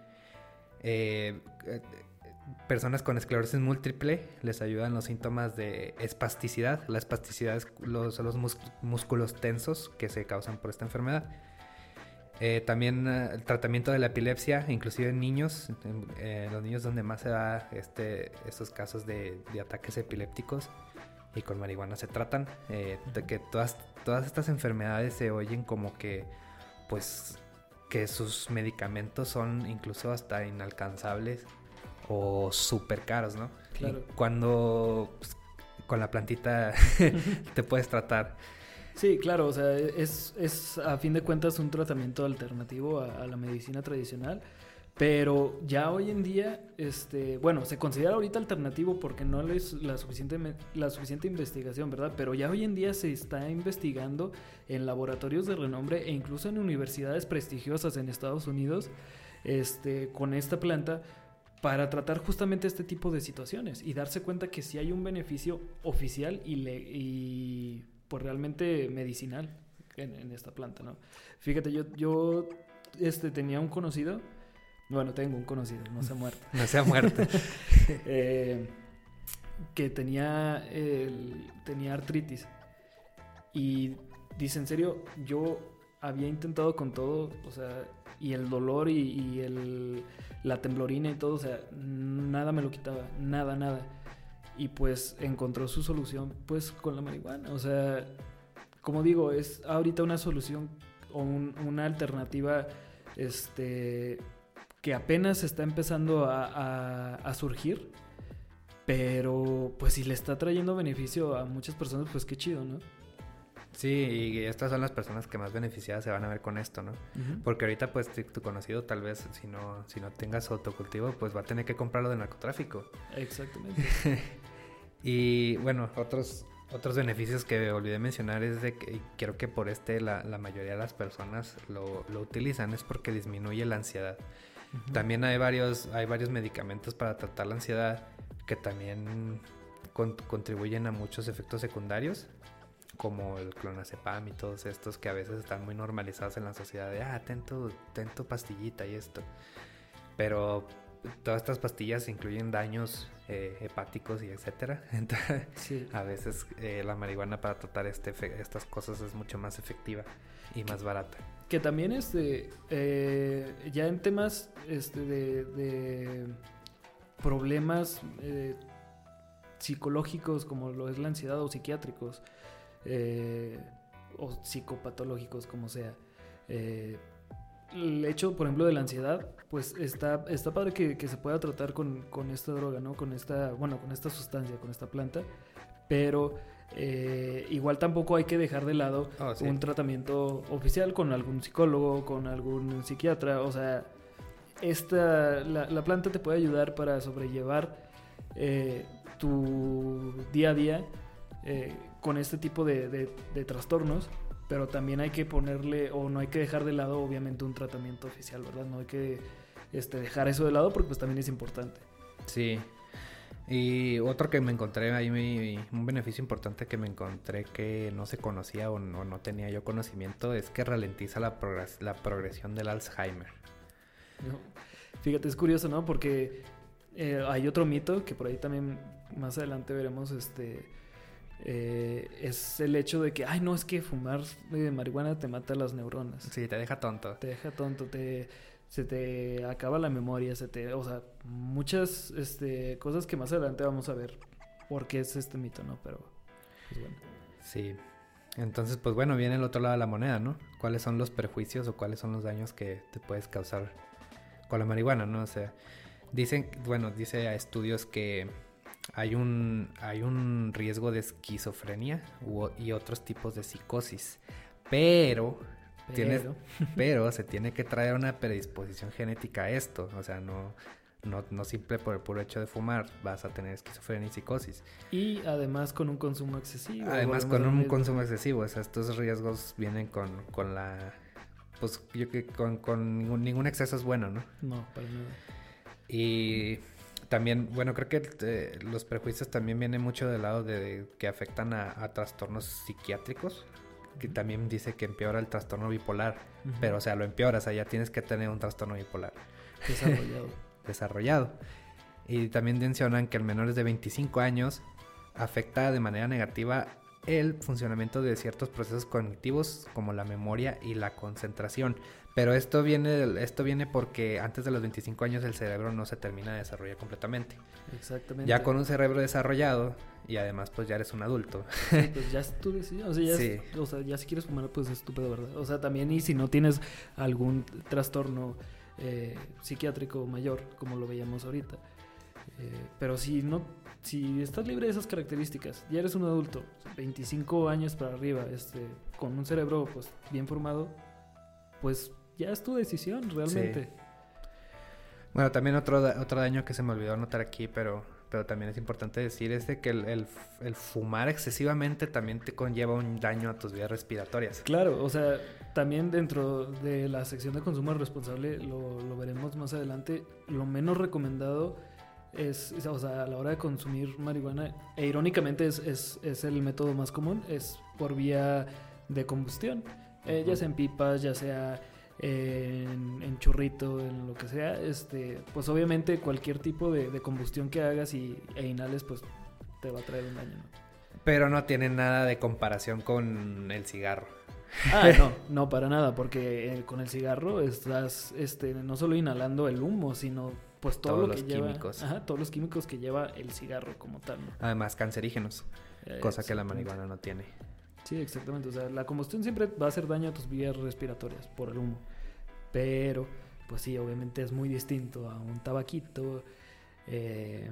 personas con esclerosis múltiple les ayudan los síntomas de espasticidad. La espasticidad los, los músculos tensos que se causan por esta enfermedad. Eh, también eh, el tratamiento de la epilepsia, inclusive en niños, eh, los niños donde más se da este, estos casos de, ataques epilépticos y con marihuana se tratan, de que todas, todas estas enfermedades se oyen como que, pues, que sus medicamentos son incluso hasta inalcanzables o súper caros, ¿no? Claro. cuando pues, con la plantita *laughs* te puedes tratar. Sí, claro, o sea, es, es a fin de cuentas un tratamiento alternativo a, la medicina tradicional. Pero ya hoy en día, este, bueno, se considera ahorita alternativo porque no es la suficiente, la suficiente investigación, ¿verdad? Pero ya hoy en día se está investigando en laboratorios de renombre e incluso en universidades prestigiosas en Estados Unidos, este, con esta planta para tratar justamente este tipo de situaciones y darse cuenta que sí hay un beneficio oficial y, le, y pues realmente medicinal en, esta planta, ¿no? Fíjate, yo, yo este, tenía un conocido, bueno, tengo un conocido, no se ha muerto. *laughs* no se ha muerto. *laughs* Eh, que tenía, tenía artritis. Y dice, en serio, yo había intentado con todo, o sea, y el dolor y, el, la temblorina y todo, o sea, nada me lo quitaba, nada, nada. Y pues encontró su solución pues con la marihuana, o sea, como digo, es ahorita una solución o una alternativa este, que apenas está empezando a, a surgir, pero pues si le está trayendo beneficio a muchas personas, pues qué chido, ¿no? Sí, y estas son las personas que más beneficiadas se van a ver con esto, ¿no? Porque ahorita, pues, tu conocido tal vez, si no, si no tengas autocultivo, pues va a tener que comprarlo de narcotráfico. Exactamente. *laughs* y bueno, otros, otros beneficios que olvidé mencionar es de que creo que por este la, mayoría de las personas lo, utilizan, es porque disminuye la ansiedad. También hay varios, hay varios medicamentos para tratar la ansiedad que también contribuyen a muchos efectos secundarios como el clonazepam y todos estos que a veces están muy normalizados en la sociedad de, ah, ten tu, pastillita y esto. Pero todas estas pastillas incluyen daños eh, hepáticos y etcétera. *laughs* Entonces, a veces eh, la marihuana para tratar este estas cosas es mucho más efectiva y más barata. Que también este, eh, ya en temas este, de, de problemas psicológicos como lo es la ansiedad o psiquiátricos, eh, o psicopatológicos, como sea. Eh, el hecho, por ejemplo, de la ansiedad, pues está, está padre que, se pueda tratar con, esta droga, ¿no? Con esta, bueno, con esta sustancia, con esta planta, pero eh, igual tampoco hay que dejar de lado ah, un tratamiento oficial con algún psicólogo, con algún psiquiatra, o sea, esta, la, planta te puede ayudar para sobrellevar tu día a día eh, con este tipo de, de, trastornos, pero también hay que ponerle, o no hay que dejar de lado, obviamente, un tratamiento oficial, ¿verdad? No hay que este, dejar eso de lado porque pues también es importante. Sí. Y otro que me encontré ahí, un beneficio importante que me encontré que no se conocía o no, tenía yo conocimiento es que ralentiza la, la progresión del Alzheimer. Fíjate, es curioso, ¿no? Porque eh, hay otro mito que por ahí también más adelante veremos, este, eh, es el hecho de que, ay, no, es que fumar marihuana te mata las neuronas. Sí, te deja tonto. Te deja tonto, te, se te acaba la memoria, se te, o sea, muchas este, cosas que más adelante vamos a ver por qué es este mito, ¿no? Pero, pues bueno. Sí. Entonces, pues bueno, viene el otro lado de la moneda, ¿no? ¿Cuáles son los perjuicios o cuáles son los daños que te puedes causar con la marihuana, ¿no? O sea, dicen, bueno, dice a estudios que hay un, hay un riesgo de esquizofrenia y otros tipos de psicosis, pero, pero. *laughs* pero se tiene que traer una predisposición genética a esto, o sea, no, no, no simple por el puro hecho de fumar vas a tener esquizofrenia y psicosis. Y además con un consumo excesivo. Además con un consumo excesivo, o sea, estos riesgos vienen con, con la pues yo que con, con ningún, exceso es bueno, ¿no? No, para nada. Y también, bueno, creo que eh, los prejuicios también vienen mucho del lado de, que afectan a, trastornos psiquiátricos, que también dice que empeora el trastorno bipolar, pero o sea, lo empeora, o sea, ya tienes que tener un trastorno bipolar. Desarrollado. *laughs* Desarrollado. Y también mencionan que el menores de 25 años afecta de manera negativa el funcionamiento de ciertos procesos cognitivos como la memoria y la concentración. Pero esto viene, esto viene porque antes de los 25 años el cerebro no se termina de desarrollar completamente. Exactamente. Ya con un cerebro desarrollado y además pues ya eres un adulto. pues ya es tu decisión. O sea, ya, o sea, ya si quieres fumar pues es estúpido, ¿verdad? O sea, también y si no tienes algún trastorno eh, psiquiátrico mayor, como lo veíamos ahorita. Eh, pero si no si estás libre de esas características, ya eres un adulto, 25 años para arriba, este, con un cerebro pues bien formado, pues ya es tu decisión realmente. Bueno, también otro, otro daño que se me olvidó anotar aquí, pero, pero también es importante decir, es de que el, el, fumar excesivamente también te conlleva un daño a tus vías respiratorias. Claro, o sea, también dentro de la sección de consumo responsable, lo, lo veremos más adelante, lo menos recomendado es, o sea, a la hora de consumir marihuana, e irónicamente es, es, es el método más común, es por vía de combustión, eh, ya sea en pipas, ya sea en, churrito, en lo que sea, este, pues obviamente cualquier tipo de, combustión que hagas y, e inhales, pues te va a traer un daño. Pero no tiene nada de comparación con el cigarro. Ah, no, *laughs* no, para nada, porque eh, con el cigarro estás este, no solo inhalando el humo, sino pues todo todos lo que los químicos. Ajá, todos los químicos que lleva el cigarro como tal. Además, cancerígenos, cosa que la marihuana no tiene. Sí, exactamente. O sea, la combustión siempre va a hacer daño a tus vías respiratorias por el humo. Pero, pues sí, obviamente es muy distinto a un tabaquito. Eh,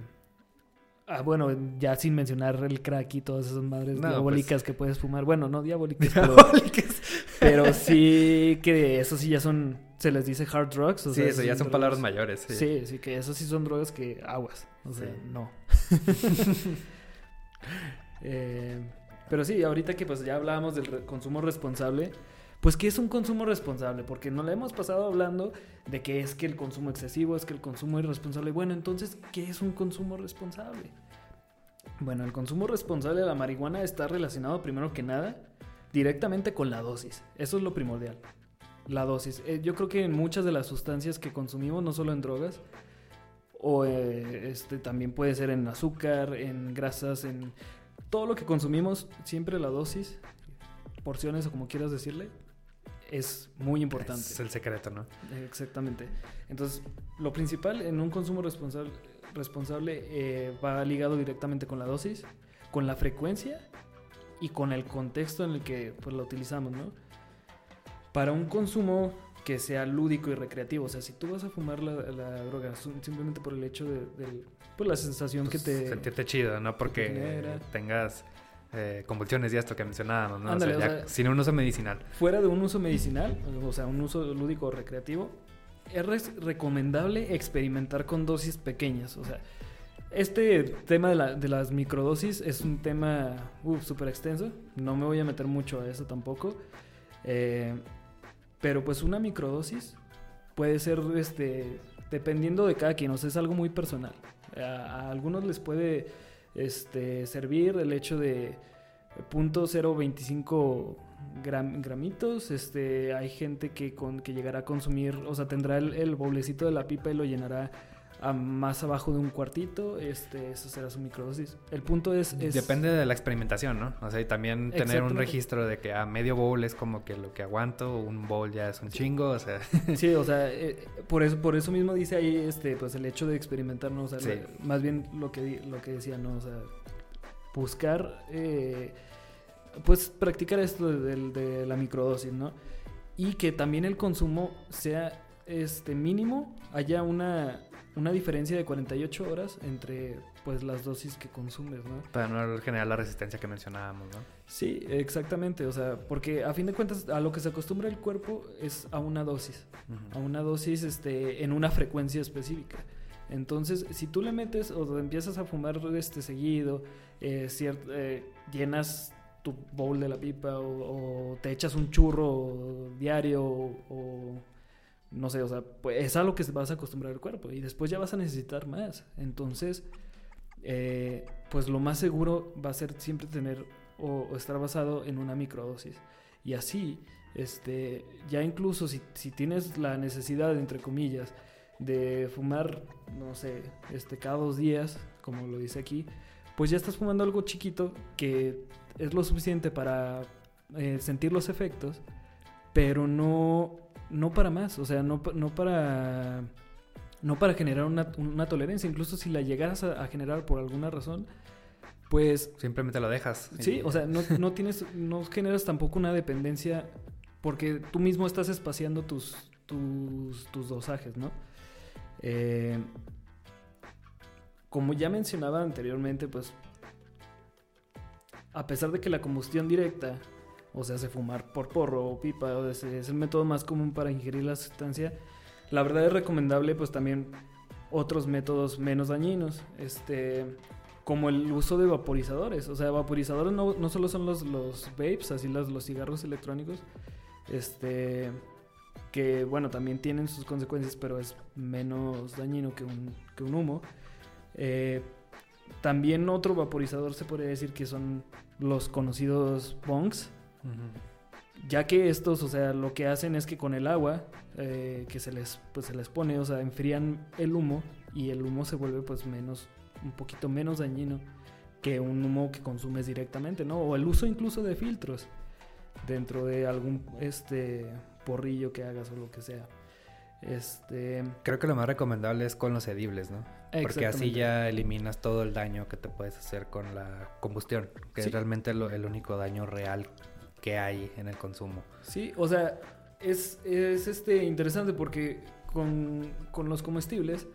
ah, bueno, ya sin mencionar el crack y todas esas madres pues diabólicas que puedes fumar. Bueno, no diabólicas, *laughs* diabólicas. pero sí que eso sí ya son se les dice hard drugs. sí, eso ya son palabras mayores. Sí. sí. que eso sí son drogas que aguas. O sea, no. *laughs* Eh, pero sí, ahorita que pues ya hablábamos del consumo responsable, pues ¿qué es un consumo responsable? Porque no le hemos pasado hablando de que es que el consumo excesivo, es que el consumo irresponsable. Bueno, entonces, ¿qué es un consumo responsable? Bueno, el consumo responsable de la marihuana está relacionado primero que nada directamente con la dosis. Eso es lo primordial la dosis. Eh, yo creo que en muchas de las sustancias que consumimos, no solo en drogas, o eh, este, también puede ser en azúcar, en grasas, en todo lo que consumimos, siempre la dosis, porciones o como quieras decirle, es muy importante. Es el secreto, ¿no? Exactamente. Entonces, lo principal en un consumo responsable, responsable eh, va ligado directamente con la dosis, con la frecuencia y con el contexto en el que pues, la utilizamos, ¿no? para un consumo que sea lúdico y recreativo. O sea, si tú vas a fumar la, droga simplemente por el hecho de, pues, la sensación que te... Sentirte chido, no porque tengas eh, convulsiones y esto que mencionábamos, ¿no? o sea, sin un uso medicinal. Fuera de un uso medicinal, o sea, un uso lúdico o recreativo, es recomendable experimentar con dosis pequeñas. O sea, este tema de, las microdosis es un tema súper extenso. No me voy a meter mucho a eso tampoco. Eh, pero pues una microdosis puede ser, este, dependiendo de cada quien, o sea, es algo muy personal. A, algunos les puede este, servir el hecho de .025 gramitos. Este, hay gente que, con, que llegará a consumir, o sea, tendrá el, el bowlecito de la pipa y lo llenará a más abajo de un cuartito, este, eso será su microdosis. El punto es, Depende de la experimentación, ¿no? O sea, y también tener un registro de que a medio bowl es como que lo que aguanto, un bowl ya es un chingo, o sea... *laughs* Sí, o sea, eh, por, eso, por eso mismo dice ahí, este, pues el hecho de experimentar, ¿no? O sea, más bien lo que, lo que decía, ¿no? O sea, buscar, eh, pues practicar esto de, de la microdosis, ¿no? Y que también el consumo sea este mínimo, haya una una diferencia de 48 horas entre pues las dosis que consumes, ¿no? Para no generar la resistencia que mencionábamos, ¿no? Sí, exactamente, o sea, porque a fin de cuentas a lo que se acostumbra el cuerpo es a una dosis, a una dosis este, en una frecuencia específica. Entonces, si tú le metes o empiezas a fumar este seguido, eh, eh, llenas tu bowl de la pipa o, te echas un churro diario o no sé, o sea, pues es algo que vas a acostumbrar el cuerpo y después ya vas a necesitar más. Entonces, eh, pues lo más seguro va a ser siempre tener o, estar basado en una microdosis. Y así, este, ya incluso si, si, tienes la necesidad, entre comillas, de fumar, no sé, este, cada dos días, como lo dice aquí, pues ya estás fumando algo chiquito que es lo suficiente para eh, sentir los efectos, pero no no para más, o sea, no, no para no para generar una, una, tolerancia, incluso si la llegaras a, generar por alguna razón, pues... Simplemente lo dejas. Sí, o sea, no, *laughs* no, tienes, no generas tampoco una dependencia porque tú mismo estás espaciando tus, tus, tus dosajes, ¿no? Eh, como ya mencionaba anteriormente, pues a pesar de que la combustión directa o se hace fumar por porro o pipa, o es, el método más común para ingerir la sustancia, la verdad es recomendable pues también otros métodos menos dañinos, este, como el uso de vaporizadores, o sea, vaporizadores no, no solo son los, los vapes, así los, los cigarros electrónicos, este, que bueno, también tienen sus consecuencias, pero es menos dañino que un, que un humo. Eh, también otro vaporizador se podría decir que son los conocidos bongs, ya que estos, o sea, lo que hacen es que con el agua eh, que se les, pues, se les pone, o sea, enfrían el humo y el humo se vuelve pues menos, un poquito menos dañino que un humo que consumes directamente, ¿no? O el uso incluso de filtros dentro de algún este porrillo que hagas o lo que sea. Este... Creo que lo más recomendable es con los edibles, ¿no? Porque así ya eliminas todo el daño que te puedes hacer con la combustión, que es realmente el único daño real que hay en el consumo. Sí, o sea, es, es este interesante porque con, con los comestibles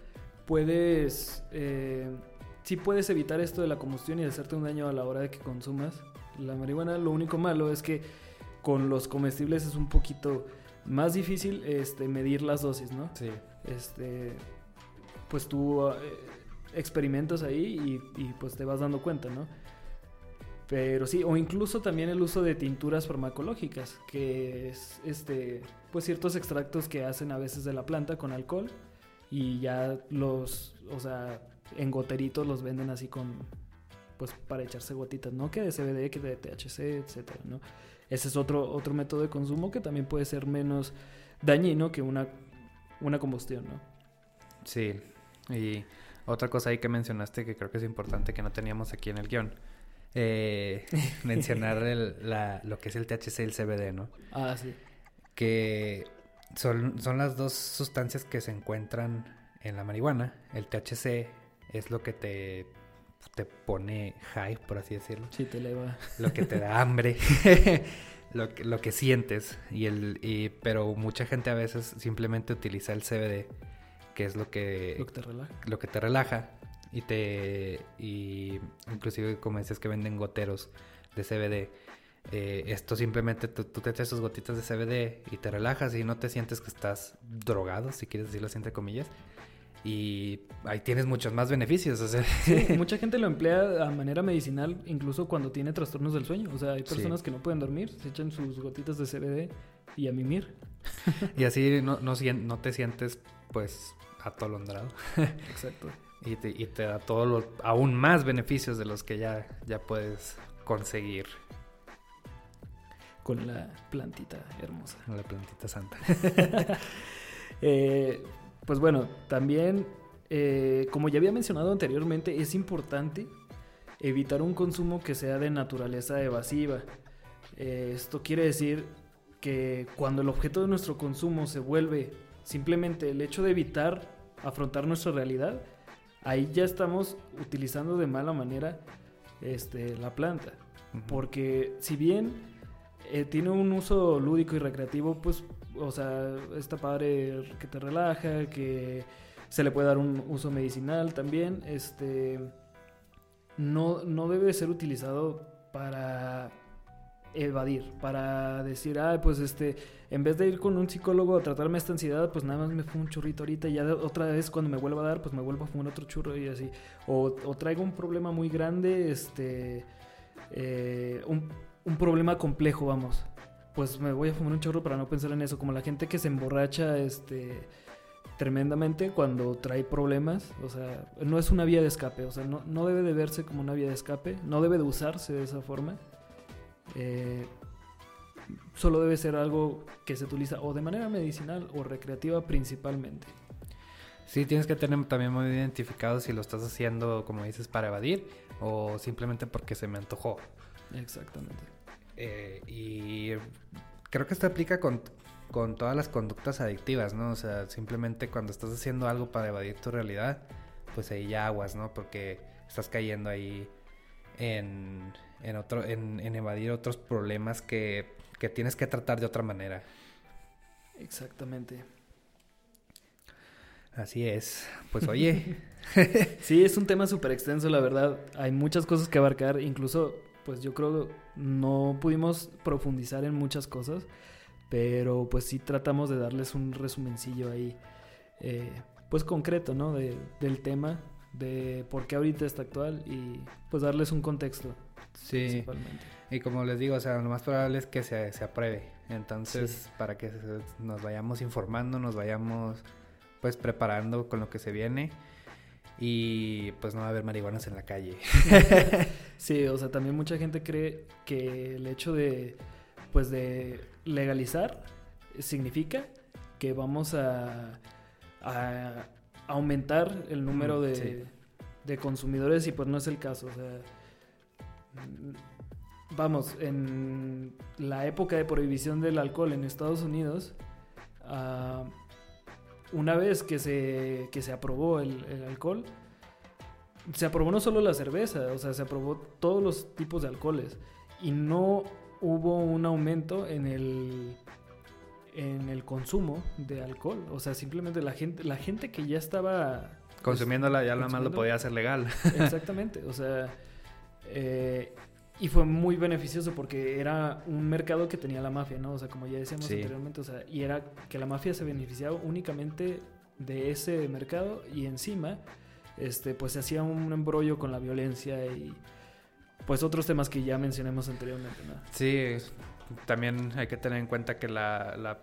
puedes, eh, sí puedes evitar esto de la combustión y hacerte un daño a la hora de que consumas la marihuana. Lo único malo es que con los comestibles es un poquito más difícil este, medir las dosis, ¿no? Sí. Este, pues tú eh, experimentas ahí y, y, pues te vas dando cuenta, ¿no? Pero sí, o incluso también el uso de tinturas farmacológicas, que es este, pues ciertos extractos que hacen a veces de la planta con alcohol y ya los, o sea, en goteritos los venden así con, pues para echarse gotitas, ¿no? Que de CBD, que de THC, etcétera, ¿no? Ese es otro, otro método de consumo que también puede ser menos dañino que una, una combustión, ¿no? Sí, y otra cosa ahí que mencionaste que creo que es importante que no teníamos aquí en el guion eh, mencionar *laughs* lo que es el THC y el CBD, ¿no? Ah, sí. Que son, son las dos sustancias que se encuentran en la marihuana. El THC es lo que te, te pone high, por así decirlo. Sí, te eleva. Lo que te da *laughs* hambre. *laughs* lo, que, lo que sientes. Y el, y, pero mucha gente a veces simplemente utiliza el CBD, que es lo que, lo que te relaja. Lo que te relaja y te y inclusive como decías que venden goteros de CBD eh, esto simplemente tú, te echas tus gotitas de CBD y te relajas y no te sientes que estás drogado si quieres decirlo así entre comillas y ahí tienes muchos más beneficios. O sea. *laughs* mucha gente lo emplea a manera medicinal incluso cuando tiene trastornos del sueño. O sea, hay personas que no pueden dormir, se echan sus gotitas de CBD y a mimir. *laughs* y así no, no, no te sientes pues atolondrado. *laughs* Exacto. Y, te, y te da todo lo, aún más beneficios de los que ya, ya puedes conseguir. Con la plantita hermosa. Con la plantita santa. *laughs* eh, pues bueno, también, eh, como ya había mencionado anteriormente, es importante evitar un consumo que sea de naturaleza evasiva. Eh, esto quiere decir que cuando el objeto de nuestro consumo se vuelve simplemente el hecho de evitar afrontar nuestra realidad, ahí ya estamos utilizando de mala manera este, la planta. Porque si bien eh, tiene un uso lúdico y recreativo, pues o sea, está padre que te relaja, que se le puede dar un uso medicinal también. Este no, no debe ser utilizado para evadir, para decir, ah, pues este, en vez de ir con un psicólogo a tratarme esta ansiedad, pues nada más me fumo un churrito ahorita y ya otra vez cuando me vuelva a dar, pues me vuelvo a fumar otro churro y así. O, o traigo un problema muy grande, este, eh, un, un problema complejo, vamos pues me voy a fumar un chorro para no pensar en eso. Como la gente que se emborracha este, tremendamente cuando trae problemas. O sea, no es una vía de escape. O sea, no, no debe de verse como una vía de escape. No debe de usarse de esa forma. Eh, solo debe ser algo que se utiliza o de manera medicinal o recreativa principalmente. Sí, tienes que tener también muy identificado si lo estás haciendo, como dices, para evadir o simplemente porque se me antojó. Exactamente. Eh, y creo que esto aplica con, con todas las conductas adictivas, ¿no? O sea, simplemente cuando estás haciendo algo para evadir tu realidad, pues ahí ya aguas, ¿no? Porque estás cayendo ahí en, en, otro, en, en evadir otros problemas que, que tienes que tratar de otra manera. Exactamente. Así es. Pues oye. *laughs* sí, es un tema súper extenso, la verdad. Hay muchas cosas que abarcar. Incluso pues yo creo no pudimos profundizar en muchas cosas, pero pues sí tratamos de darles un resumencillo ahí, eh, pues concreto, ¿no? De, del tema, de por qué ahorita está actual y pues darles un contexto. Sí. Y como les digo, o sea, lo más probable es que se, se apruebe. Entonces, para que nos vayamos informando, nos vayamos pues preparando con lo que se viene y pues no va a haber marihuanas en la calle. *laughs* sí, o sea, también mucha gente cree que el hecho de pues de legalizar significa que vamos a, a aumentar el número de, de, consumidores y pues no es el caso. O sea, vamos, en la época de prohibición del alcohol en Estados Unidos, uh, una vez que se, que se aprobó el, alcohol, se aprobó no solo la cerveza, o sea, se aprobó todos los tipos de alcoholes y no hubo un aumento en el en el consumo de alcohol, o sea, simplemente la gente la gente que ya estaba consumiéndola ya nada más lo podía hacer legal. *laughs* Exactamente, o sea, eh, y fue muy beneficioso porque era un mercado que tenía la mafia, ¿no? O sea, como ya decíamos anteriormente, o sea, y era que la mafia se beneficiaba únicamente de ese mercado y encima, este, pues se hacía un embrollo con la violencia y pues otros temas que ya mencionamos anteriormente, ¿no? Sí, también hay que tener en cuenta que la, la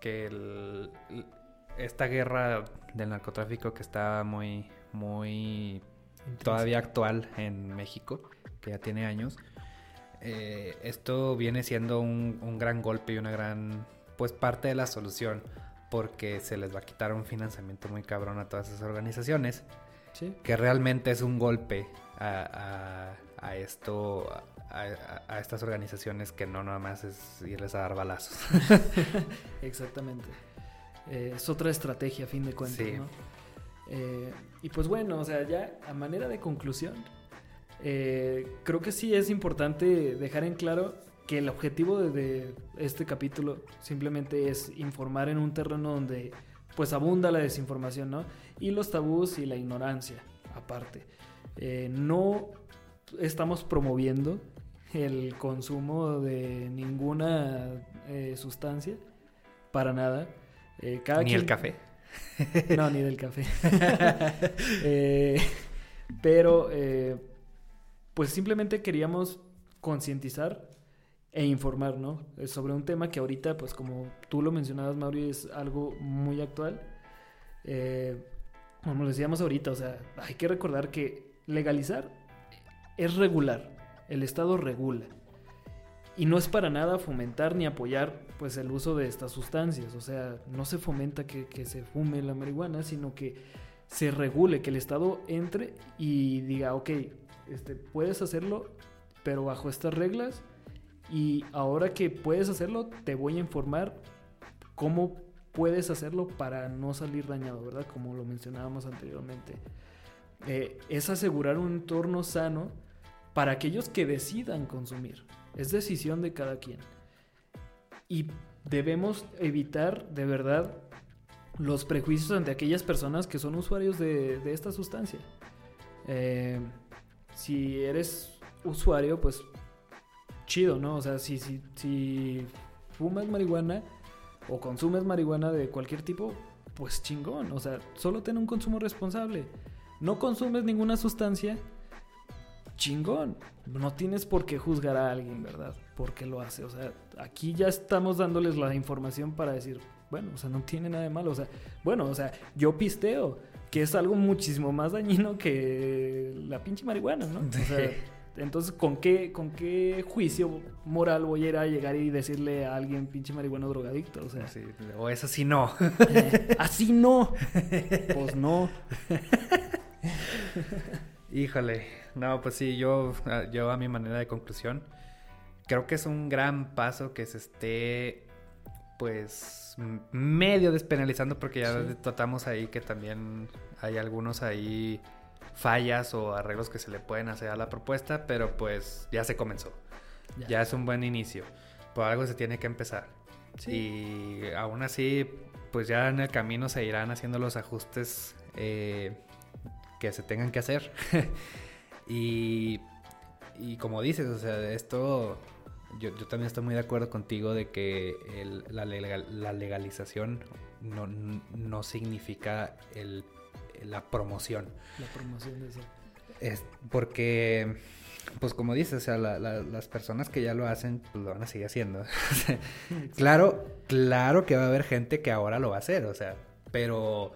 que esta guerra del narcotráfico que está muy, muy todavía actual en México ya tiene años, eh, esto viene siendo un, gran golpe y una gran, pues parte de la solución, porque se les va a quitar un financiamiento muy cabrón a todas esas organizaciones, que realmente es un golpe a, esto, a, estas organizaciones que no nada más es irles a dar balazos. *laughs* Exactamente. Eh, es otra estrategia a fin de cuentas, eh, y pues bueno, o sea, ya a manera de conclusión, eh, creo que sí es importante dejar en claro que el objetivo de, este capítulo simplemente es informar en un terreno donde pues abunda la desinformación, ¿no? Y los tabús y la ignorancia, aparte. Eh, no estamos promoviendo el consumo de ninguna eh, sustancia, para nada. Ni el café. *laughs* No, ni del café. *laughs* Eh, pero, eh, pues simplemente queríamos concientizar e informar, ¿no? Sobre un tema que ahorita, pues como tú lo mencionabas, Mauri, es algo muy actual. Eh, como lo decíamos ahorita, o sea, hay que recordar que legalizar es regular, el Estado regula. Y no es para nada fomentar ni apoyar pues el uso de estas sustancias. O sea, no se fomenta que, se fume la marihuana, sino que se regule, que el Estado entre y diga, ok, este, puedes hacerlo, pero bajo estas reglas. Y ahora que puedes hacerlo, te voy a informar cómo puedes hacerlo para no salir dañado, ¿verdad? Como lo mencionábamos anteriormente. Eh, es asegurar un entorno sano para aquellos que decidan consumir. Es decisión de cada quien. Y debemos evitar de verdad los prejuicios ante aquellas personas que son usuarios de, esta sustancia. Eh, si eres usuario, pues chido, ¿no? O sea, si, si, si fumas marihuana o consumes marihuana de cualquier tipo, pues chingón. O sea, solo ten un consumo responsable. No consumes ninguna sustancia, chingón. No tienes por qué juzgar a alguien, ¿verdad? Porque lo hace. O sea, aquí ya estamos dándoles la información para decir, bueno, o sea, no tiene nada de malo. O sea, bueno, o sea, yo pisteo, que es algo muchísimo más dañino que la pinche marihuana, ¿no? O sea, *laughs* entonces, ¿con qué, ¿con qué juicio moral voy a ir a llegar y decirle a alguien pinche marihuana drogadicto? O sea, o eso sí no. Eh, *laughs* así no. *laughs* Pues no. Híjole, no, pues sí, yo, ah, yo a mi manera de conclusión, creo que es un gran paso que se esté, pues, medio despenalizando, porque ya tratamos ahí que también hay algunos ahí fallas o arreglos que se le pueden hacer a la propuesta, pero pues ya se comenzó. Ya, es un buen inicio. Por algo se tiene que empezar. Y aún así, pues ya en el camino se irán haciendo los ajustes eh, que se tengan que hacer. *laughs* y, y como dices, o sea, esto yo, yo, también estoy muy de acuerdo contigo de que la, la, legalización no, no significa el, la promoción. La promoción de eso. Es porque, pues como dices, o sea, las personas que ya lo hacen, pues lo van a seguir haciendo. *laughs* claro, claro que va a haber gente que ahora lo va a hacer, o sea, pero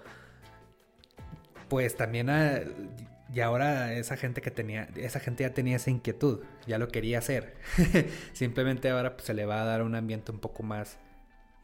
pues también ah, y ahora esa gente que tenía, esa gente ya tenía esa inquietud, ya lo quería hacer. *laughs* Simplemente ahora pues, se le va a dar un ambiente un poco más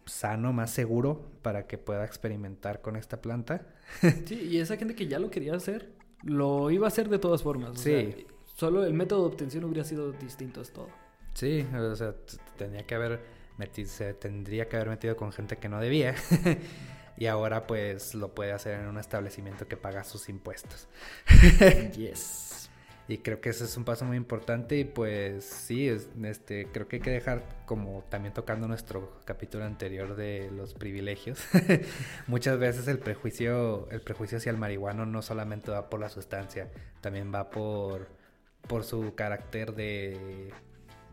sano, más seguro para que pueda experimentar con esta planta. *laughs* sí, y esa gente que ya lo quería hacer, lo iba a hacer de todas formas. Sí. solo el método de obtención hubiera sido distinto, es todo. Sí, o sea, tenía que haber metido, se tendría que haber metido con gente que no debía. *laughs* y ahora pues lo puede hacer en un establecimiento que paga sus impuestos. *laughs* yes. Y creo que ese es un paso muy importante y pues sí, este, creo que hay que dejar como también tocando nuestro capítulo anterior de los privilegios. *laughs* Muchas veces el prejuicio, el prejuicio hacia el marihuano no solamente va por la sustancia, también va por, por su carácter de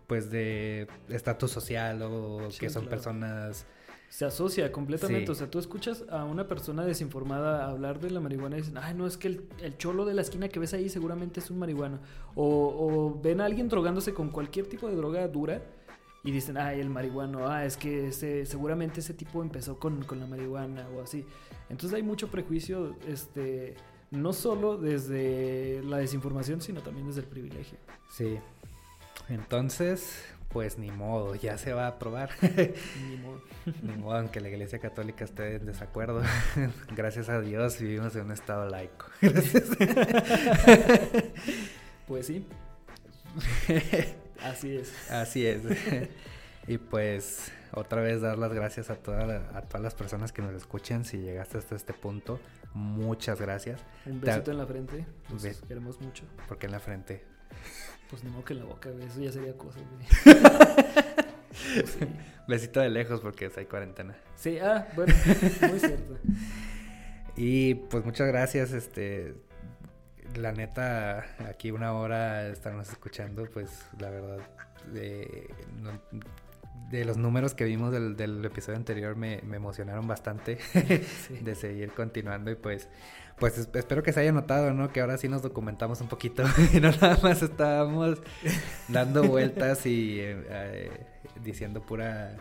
pues de estatus social o que son personas se asocia completamente. O sea, tú escuchas a una persona desinformada hablar de la marihuana y dicen, ay, no, es que el, cholo de la esquina que ves ahí seguramente es un marihuano. O, ven a alguien drogándose con cualquier tipo de droga dura y dicen, ay, el marihuano, ah, es que ese, seguramente ese tipo empezó con, con la marihuana o así. Entonces hay mucho prejuicio, este, no solo desde la desinformación, sino también desde el privilegio. Sí. Entonces, pues ni modo, ya se va a aprobar. *laughs* ni modo. ni modo, aunque la Iglesia Católica esté en desacuerdo. *laughs* Gracias a Dios vivimos en un estado laico. *laughs* pues sí. Así es. Así es. y pues otra vez dar las gracias a, a todas las personas que nos escuchan. Si llegaste hasta este punto, muchas gracias. Un besito en la frente. Nos queremos mucho. Porque en la frente. Pues ni modo que en la boca, Eso ya sería cosa, *laughs* Besito de lejos porque hay cuarentena. Sí, ah, bueno, muy cierto. Y pues muchas gracias, este la neta, aquí una hora estarnos escuchando, pues la verdad, de los números que vimos del, del episodio anterior me, me emocionaron bastante *laughs* de seguir continuando y pues pues espero que se haya notado, ¿no? Que ahora sí nos documentamos un poquito y *laughs* no nada más estábamos dando vueltas y eh, eh, diciendo pura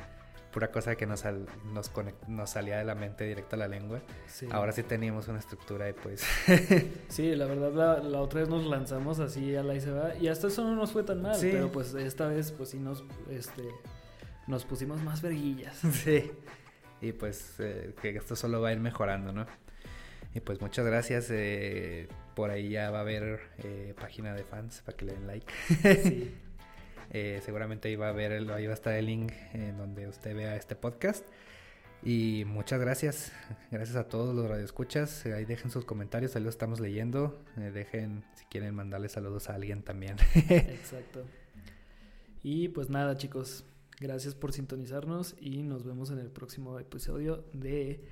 pura cosa que nos, nos, nos salía de la mente directo a la lengua. Ahora sí teníamos una estructura y pues... *laughs* sí, la verdad la, otra vez nos lanzamos así a la y se va y hasta eso no nos fue tan mal, pero pues esta vez pues sí nos, este, nos pusimos más verguillas. Sí, y pues eh, que esto solo va a ir mejorando, ¿no? Y pues muchas gracias. Eh, por ahí ya va a haber eh, página de fans para que le den like. Sí. *laughs* Eh, seguramente ahí va a haber, ahí va a estar el link en donde usted vea este podcast. Y muchas gracias. Gracias a todos los radioescuchas. Ahí dejen sus comentarios, ahí lo estamos leyendo. dejen si quieren mandarle saludos a alguien también. *laughs* Exacto. Y pues nada, chicos. Gracias por sintonizarnos y nos vemos en el próximo episodio de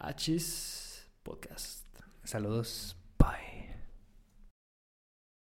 Hachis Podcast. Saludos. Bye.